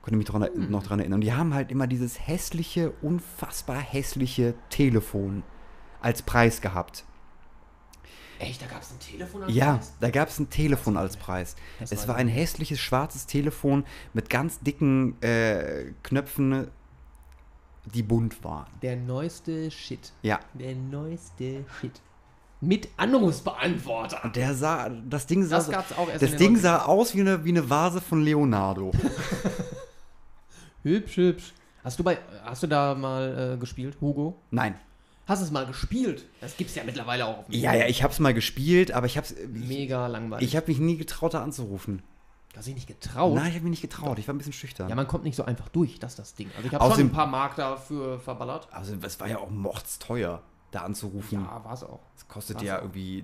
Konnte mich dran, Hm. noch dran erinnern. Und die haben halt immer dieses hässliche, unfassbar hässliche Telefon als Preis gehabt. Echt, da gab es ein Telefon als Ja, Preis? da gab es ein Telefon als Preis. Das Es war ein hässliches schwarzes Telefon mit ganz dicken äh, Knöpfen, die bunt waren. Der neueste Shit. Ja. Der neueste Shit. Mit Anrufsbeantworter. Und der sah, das Ding sah, Das gab's auch erst das Ding 90ern. sah aus wie eine, wie eine Vase von Leonardo. Hübsch, hübsch. Hast du bei, hast du da mal äh, gespielt, Hugo? Nein. Hast du es mal gespielt? Das gibt's ja mittlerweile auch auf dem Ja, ja, ich hab's mal gespielt, aber ich hab's. Ich, Mega langweilig. ich habe mich nie getraut, da anzurufen. Hast dich nicht getraut? Nein, ich habe mich nicht getraut. Ich war ein bisschen schüchtern. Ja, man kommt nicht so einfach durch, das ist das Ding. Also ich habe schon ein paar Mark dafür verballert. also, es war ja auch mordsteuer, da anzurufen. Ja, war es auch. Das kostet war's ja auch. irgendwie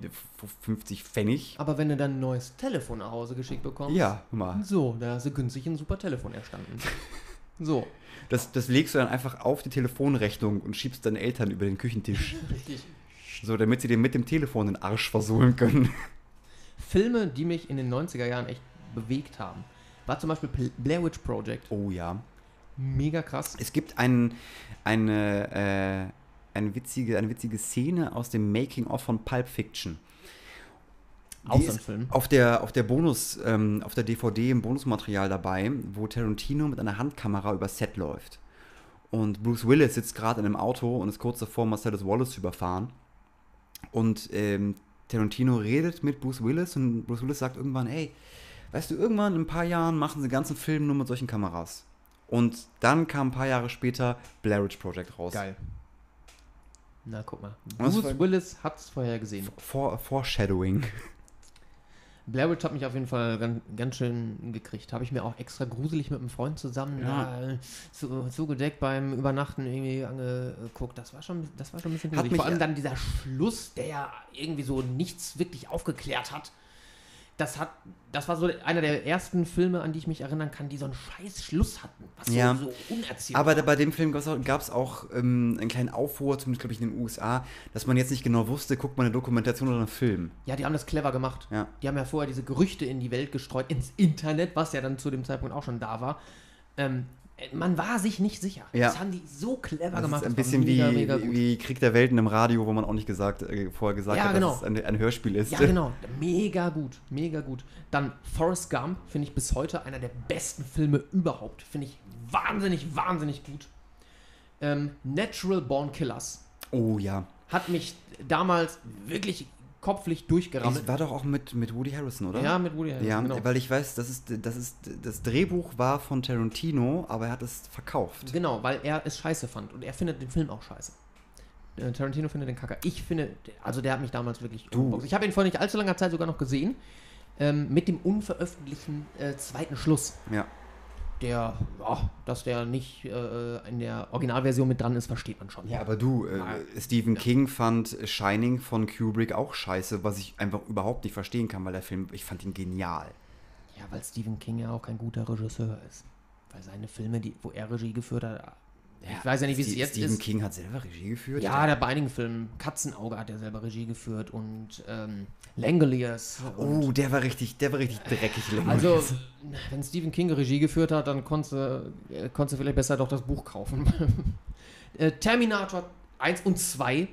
50 Pfennig. Aber wenn du dann ein neues Telefon nach Hause geschickt bekommst, Ja, guck mal. so, da hast du günstig ein super Telefon erstanden. so, Das, das legst du dann einfach auf die Telefonrechnung und schiebst deinen Eltern über den Küchentisch. richtig. so, damit sie dir mit dem Telefon den Arsch versohlen können. Filme, die mich in den 90er Jahren echt bewegt haben, war zum Beispiel Blair Witch Project. Oh ja. Mega krass. Es gibt ein, eine, äh, eine, witzige, eine witzige Szene aus dem Making-of von Pulp Fiction. Auch so ein Film. Auf der, auf der Bonus, ähm, auf der DVD im Bonusmaterial dabei, wo Tarantino mit einer Handkamera über Set läuft. Und Bruce Willis sitzt gerade in einem Auto und ist kurz davor, Marcellus Wallace zu überfahren. Und ähm, Tarantino redet mit Bruce Willis und Bruce Willis sagt irgendwann, ey, weißt du, irgendwann in ein paar Jahren machen sie den ganzen Film nur mit solchen Kameras. Und dann kam ein paar Jahre später Blair Witch Project raus. Geil. Na, guck mal. Bruce Willis hat's vorher gesehen. For, Foreshadowing. Blair Witch hat mich auf jeden Fall ganz, ganz schön gekriegt. Habe ich mir auch extra gruselig mit einem Freund zusammen Ja. da zu, zugedeckt beim Übernachten irgendwie angeguckt. Das war schon, das war schon ein bisschen Hat gruselig. mich- Vor allem dann dieser Schluss, der ja irgendwie so nichts wirklich aufgeklärt hat. Das hat, das war so einer der ersten Filme, an die ich mich erinnern kann, die so einen scheiß Schluss hatten. Was Ja. so, so Aber war. bei dem Film gab es auch ähm, einen kleinen Aufruhr, zumindest glaube ich in den USA, dass man jetzt nicht genau wusste, guckt man eine Dokumentation oder einen Film. Ja, die haben das clever gemacht. Ja. Die haben ja vorher diese Gerüchte in die Welt gestreut, ins Internet, was ja dann zu dem Zeitpunkt auch schon da war. Ähm, man war sich nicht sicher. Ja. Das haben die so clever Das gemacht. ist ein bisschen mega, wie, mega wie Krieg der Welten im Radio, wo man auch nicht gesagt, äh, vorher gesagt Ja, hat, genau. dass es ein, ein Hörspiel ist. Ja, genau. Mega gut. Mega gut. Dann Forrest Gump finde ich bis heute einer der besten Filme überhaupt. Finde ich wahnsinnig, wahnsinnig gut. Ähm, Natural Born Killers Oh ja. hat mich damals wirklich kopflich durchgerammelt. Das war doch auch mit, mit Woody Harrison, oder? Ja, mit Woody Harrelson, Ja, genau. weil ich weiß, das ist, das ist, das Drehbuch war von Tarantino, aber er hat es verkauft. Genau, weil er es scheiße fand und er findet den Film auch scheiße. Äh, Tarantino findet den Kacke. Ich finde, also der hat mich damals wirklich. Du. Ich habe ihn vor nicht allzu langer Zeit sogar noch gesehen. Ähm, mit dem unveröffentlichten äh, zweiten Schluss. Ja. Der, ja, dass der nicht äh, in der Originalversion mit dran ist, versteht man schon. Ja, aber du, äh. Stephen King fand Shining von Kubrick auch scheiße, was ich einfach überhaupt nicht verstehen kann, weil der Film, ich fand ihn genial. Ja, weil Stephen King ja auch kein guter Regisseur ist. Weil seine Filme, die, wo er Regie geführt hat, ich weiß ja nicht, wie es jetzt Stephen ist. King hat selber Regie geführt? Ja, der bei einigen Filmen, Katzenauge hat er selber Regie geführt und ähm, Langoliers. Oh, der war richtig, der war richtig dreckig. Lennon. Also, wenn Stephen King Regie geführt hat, dann konntest du, äh, konntest vielleicht besser doch das Buch kaufen. äh, Terminator 1 und 2,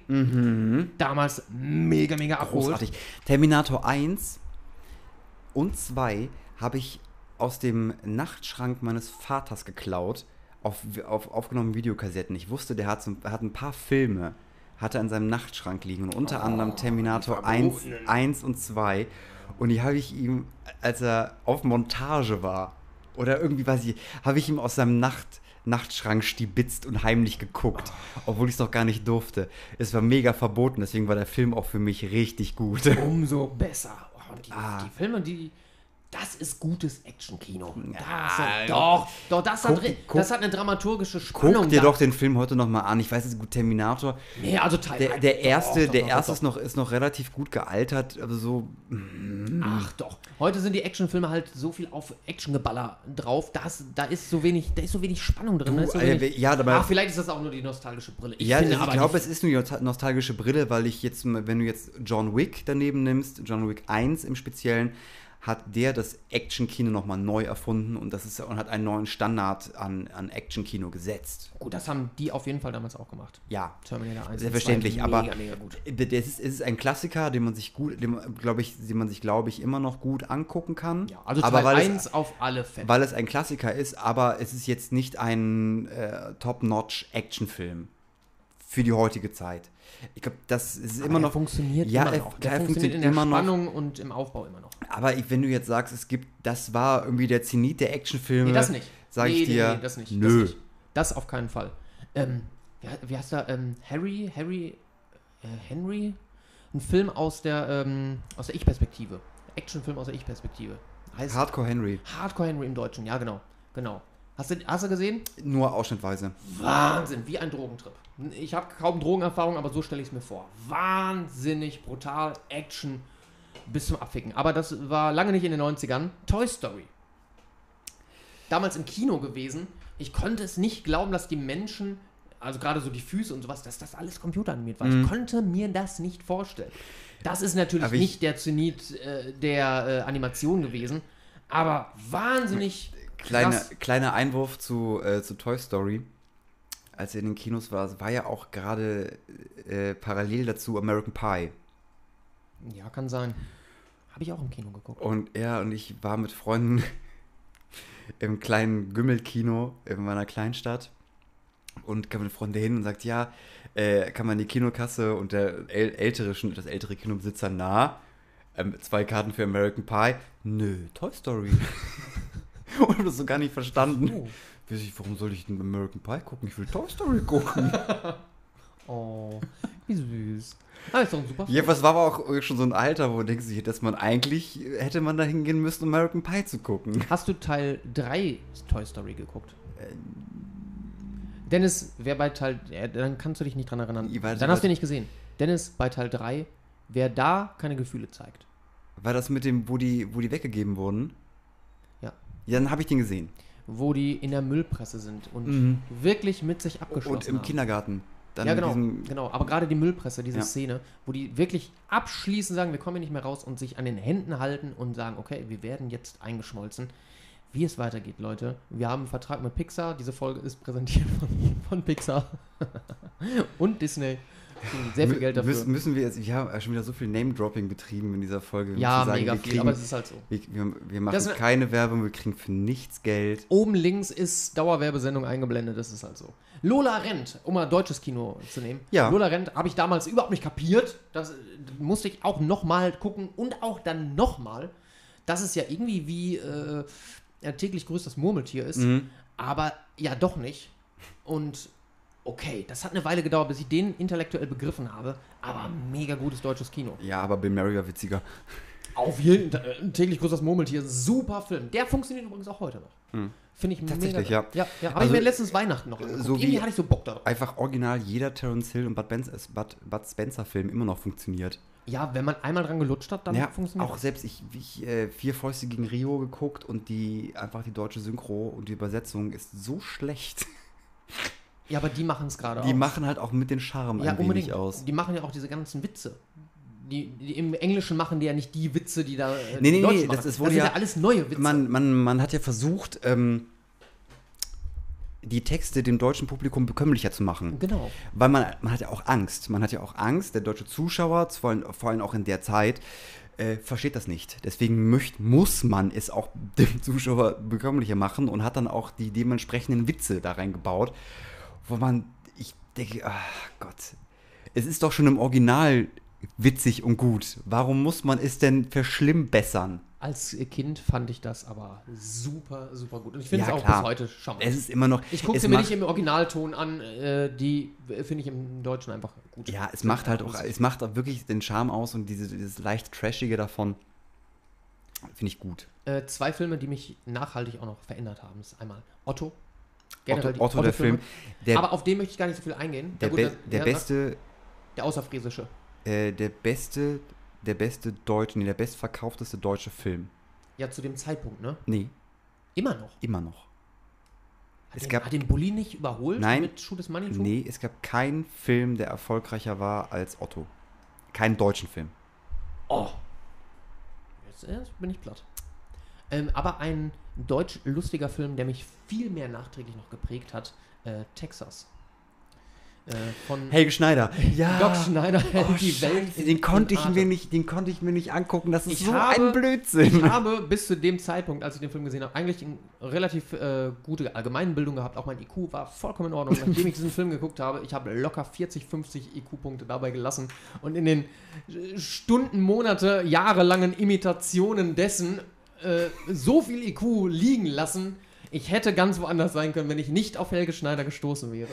damals mega, mega abgeholt. Mhm. großartig. Terminator 1 und 2 habe ich aus dem Nachtschrank meines Vaters geklaut, auf, auf aufgenommenen Videokassetten. Ich wusste, der hat, so, hat ein paar Filme, hat er in seinem Nachtschrank liegen und unter anderem Terminator 1, 1 und 2. Und die habe ich ihm, als er auf Montage war, oder irgendwie weiß ich, habe ich ihm aus seinem Nacht, Nachtschrank stibitzt und heimlich geguckt, obwohl ich es noch gar nicht durfte. Es war mega verboten, deswegen war der Film auch für mich richtig gut. Umso besser. Oh, die, Ah. die Filme, die, Das ist gutes Actionkino. Ja, doch, doch, das hat, guck- re- guck- das hat eine dramaturgische Spannung. Guck dir da. doch den Film heute nochmal an. Ich weiß, es ist gut Terminator. Nee, also Teil Der, der doch, erste, doch, der doch, erste doch, ist noch, ist noch relativ gut gealtert, aber so. Ach doch. Heute sind die Actionfilme halt so viel auf Actiongeballer drauf. Das, da ist so wenig, da ist so wenig Spannung drin. Du, so äh, wenig, ja, aber- Ach, vielleicht ist das auch nur die nostalgische Brille. Ich ja, finde ich glaube, es ist nur die nostalgische Brille, weil ich jetzt, wenn du jetzt John Wick daneben nimmst, John Wick 1 im Speziellen, hat der das Actionkino nochmal neu erfunden und, das ist, und hat einen neuen Standard an, an Actionkino gesetzt. Gut, das haben die auf jeden Fall damals auch gemacht. Ja, Terminator 1. Selbstverständlich, und 2, aber Mega, mega gut. Das ist, es ist ein Klassiker, den man sich gut, den, man, glaub ich, den man sich, glaube ich, immer noch gut angucken kann. Ja, also aber Teil weil 1 es, auf alle Fälle. weil es ein Klassiker ist, aber es ist jetzt nicht ein äh, Top-Notch-Actionfilm für die heutige Zeit. Ich glaube, das ist Aber immer der noch. funktioniert ja, immer er- noch. Der er funktioniert in der immer noch. Spannung und im Aufbau immer noch. Aber ich, wenn du jetzt sagst, es gibt, das war irgendwie der Zenit der Actionfilme. Nee, das nicht. Sag nee, ich dir. Nee, nee, das nicht. Nö. Das, nicht. das auf keinen Fall. Ähm, wie, he- wie heißt der? Ähm, Harry, Harry, äh, Henry? Ein Film aus der, ähm, aus der Ich-Perspektive. Actionfilm aus der Ich-Perspektive. Heißt Hardcore Henry. Hardcore Henry im Deutschen, ja genau. Genau. Hast du, hast du gesehen? Nur ausschnittweise. Wahnsinn, wie ein Drogentrip. Ich habe kaum Drogenerfahrung, aber so stelle ich es mir vor. Wahnsinnig brutal, Action bis zum Abficken. Aber das war lange nicht in den 90ern. Toy Story. Damals im Kino gewesen. Ich konnte es nicht glauben, dass die Menschen, also gerade so die Füße und sowas, dass das alles computeranimiert war. Ich konnte mir das nicht vorstellen. Das ist natürlich ich- nicht der Zenit äh, der äh, Animation gewesen, aber wahnsinnig Kleine, krass. kleiner Einwurf zu, äh, zu Toy Story. Als er in den Kinos war, war ja auch gerade äh, parallel dazu American Pie. Ja, kann sein. Habe ich auch im Kino geguckt. Und er und ich war mit Freunden im kleinen Gümmelkino in meiner Kleinstadt. Und kam mit Freunden hin und sagt, ja, äh, kann man die Kinokasse und der äl ältere, schon das ältere Kinobesitzer nah. Ähm, zwei Karten für American Pie. Nö, Toy Story. und hab das so gar nicht verstanden. Oh. Weiß ich, warum soll ich denn American Pie gucken? Ich will Toy Story gucken. Oh, wie süß. Ah, ist doch ein super ja, was war aber auch schon so ein Alter, wo du denkst, dass man eigentlich, hätte man da hingehen müssen, American Pie zu gucken. Hast du Teil 3 Toy Story geguckt? Äh, Dennis, wer bei Teil. Ja, dann kannst du dich nicht dran erinnern. Weiß- dann hast du ihn nicht gesehen. Dennis, bei Teil 3, wer da keine Gefühle zeigt. War das mit dem, wo die, wo die weggegeben wurden? Ja. Dann habe ich den gesehen. Wo die in der Müllpresse sind und Mhm. wirklich mit sich abgeschlossen Und im haben. Kindergarten. Dann ja, genau, genau. Aber gerade die Müllpresse, diese Ja. Szene, wo die wirklich abschließend sagen, wir kommen hier nicht mehr raus und sich an den Händen halten und sagen, okay, wir werden jetzt eingeschmolzen. Wie es weitergeht, Leute. Wir haben einen Vertrag mit Pixar. Diese Folge ist präsentiert von, von Pixar und Disney. Sehr viel Geld dafür. Müssen, müssen wir jetzt, wir haben schon wieder so viel Name-Dropping betrieben in dieser Folge. Wir ja, sagen, mega wir viel, kriegen, aber es ist halt so. wir, wir, wir machen Das- keine Werbung, wir kriegen für nichts Geld. Oben links ist Dauerwerbesendung eingeblendet, das ist halt so. Lola Rent, um mal deutsches Kino zu nehmen. Ja. Lola Rent habe ich damals überhaupt nicht kapiert. Das musste ich auch nochmal gucken und auch dann nochmal, dass es ja irgendwie wie äh, täglich grüßt Murmeltier ist, Mhm. aber ja doch nicht. Und okay, das hat eine Weile gedauert, bis ich den intellektuell begriffen habe, aber mega gutes deutsches Kino. Ja, aber Bill Murray war witziger. Auf jeden Fall. Äh, täglich grüßt das Murmeltier, super Film. Der funktioniert übrigens auch heute noch. Finde ich Tatsächlich, mega. ja. Ja, ja. Habe Also, ich mir letztens Weihnachten noch angeguckt. so wie- Irgendwie hatte ich so Bock darauf. Einfach original jeder Terence Hill und Bud, Benz, äh, Bud, Bud Spencer-Film immer noch funktioniert. Ja, wenn man einmal dran gelutscht hat, dann ja, funktioniert auch selbst ich, ich äh, vier Fäuste gegen Rio geguckt und die einfach die deutsche Synchro und die Übersetzung ist so schlecht. Ja, aber die machen es gerade Die auch. machen halt auch mit den Charme ja, ein unbedingt. wenig aus. Die machen ja auch diese ganzen Witze. Die, die Im Englischen machen die ja nicht die Witze, die da. äh, Nee, nee, Deutschen nee, machen. das ist wohl sind ja- ja alles neue Witze. Man, man, man hat ja versucht, ähm, die Texte dem deutschen Publikum bekömmlicher zu machen. genau. Weil man, man hat ja auch Angst. Man hat ja auch Angst, der deutsche Zuschauer, vor allem, vor allem auch in der Zeit, äh, versteht das nicht. Deswegen möcht, muss man es auch dem Zuschauer bekömmlicher machen und hat dann auch die dementsprechenden Witze da reingebaut, wo man, ich denke, ach Gott, es ist doch schon im Original witzig und gut. Warum muss man es denn verschlimmbessern? Als Kind fand ich das aber super, super gut. Und ich finde es Ja, auch klar. bis heute charmant. Es ist immer noch. Ich gucke es sie mir nicht im Originalton an, äh, die finde ich im Deutschen einfach gut. Ja, es macht halt auch, es macht auch wirklich den Charme aus und diese, dieses leicht Trashige davon. Finde ich gut. Äh, zwei Filme, die mich nachhaltig auch noch verändert haben. Ist einmal Otto. Generell die Otto, Otto der. Film. Der, Aber auf den möchte ich gar nicht so viel eingehen. der, Ja, gut, be der ja, beste, Der außerfriesische. äh, der beste, der beste deutsche, nee, der bestverkaufteste deutsche Film. Ja, zu dem Zeitpunkt, ne? Nee, Immer noch. immer noch. Hat, Es den, gab- hat den Bulli nicht überholt Nein. mit Shoot is Money? Nee, es gab keinen Film, der erfolgreicher war als Otto. Keinen deutschen Film. Oh. Jetzt, jetzt bin ich platt. Ähm, aber ein deutsch-lustiger Film, der mich viel mehr nachträglich noch geprägt hat, äh, Texas. Äh, von Helge Schneider. Ja. Doc Schneider Oh, die Welt. Scheiße, in- den konnte ich Atem. mir nicht, den konnte ich mir nicht angucken. Das ist Ich so habe- ein Blödsinn. Ich habe bis zu dem Zeitpunkt, als ich den Film gesehen habe, eigentlich eine relativ äh, gute Allgemeinbildung gehabt. Auch mein IQ war vollkommen in Ordnung. Nachdem ich diesen Film geguckt habe, ich habe locker 40, 50 IQ-Punkte dabei gelassen. Und in den äh, Stunden, Monate, jahrelangen Imitationen dessen äh, so viel IQ liegen lassen, ich hätte ganz woanders sein können, wenn ich nicht auf Helge Schneider gestoßen wäre.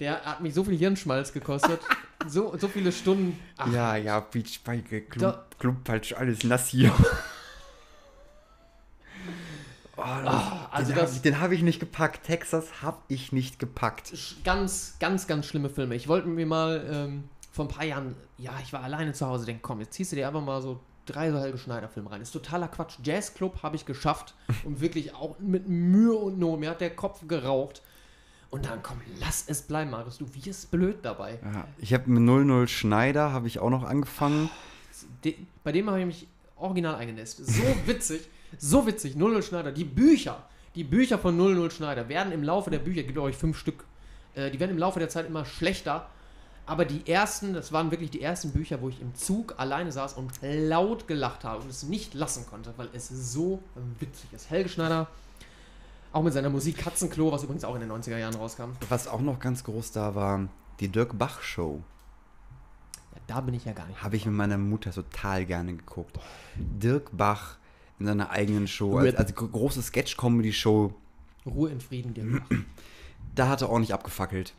Der hat mich so viel Hirnschmalz gekostet. so, so viele Stunden. Ach, Ja, ja, Beachbike, Klump, Klumpalsch, alles nass hier. Oh, Ah, also den habe ich, hab ich nicht gepackt. Texas habe ich nicht gepackt. ganz, ganz, ganz schlimme Filme. Ich wollte mir mal ähm, vor ein paar Jahren, ja, ich war alleine zu Hause, denke, komm, jetzt ziehst du dir einfach mal so drei so Helge Schneider-Filme rein. Ist totaler Quatsch. Jazzclub habe ich geschafft und wirklich auch mit Mühe und Not. Mir hat der Kopf geraucht. Und dann, komm, lass es bleiben, Marius. Du wirst blöd dabei. Ja, ich habe mit 00 Schneider habe ich auch noch angefangen. De, bei dem habe ich mich original eingenässt. So witzig, so witzig. 00 Schneider. Die Bücher, die Bücher von 00 Schneider werden im Laufe der Bücher, gibt euch fünf Stück, äh, die werden im Laufe der Zeit immer schlechter. Aber die ersten, das waren wirklich die ersten Bücher, wo ich im Zug alleine saß und laut gelacht habe und es nicht lassen konnte, weil es so witzig ist. Helge Schneider, auch mit seiner Musik Katzenklo, was übrigens auch in den 90er Jahren rauskam. Was auch noch ganz groß da war, die Dirk Bach Show. Ja, da bin ich ja gar nicht. Habe ich mit meiner Mutter total gerne geguckt. Dirk Bach in seiner eigenen Show, als, als große Sketch-Comedy-Show, Ruhe in Frieden, dir. da hat er auch nicht abgefackelt.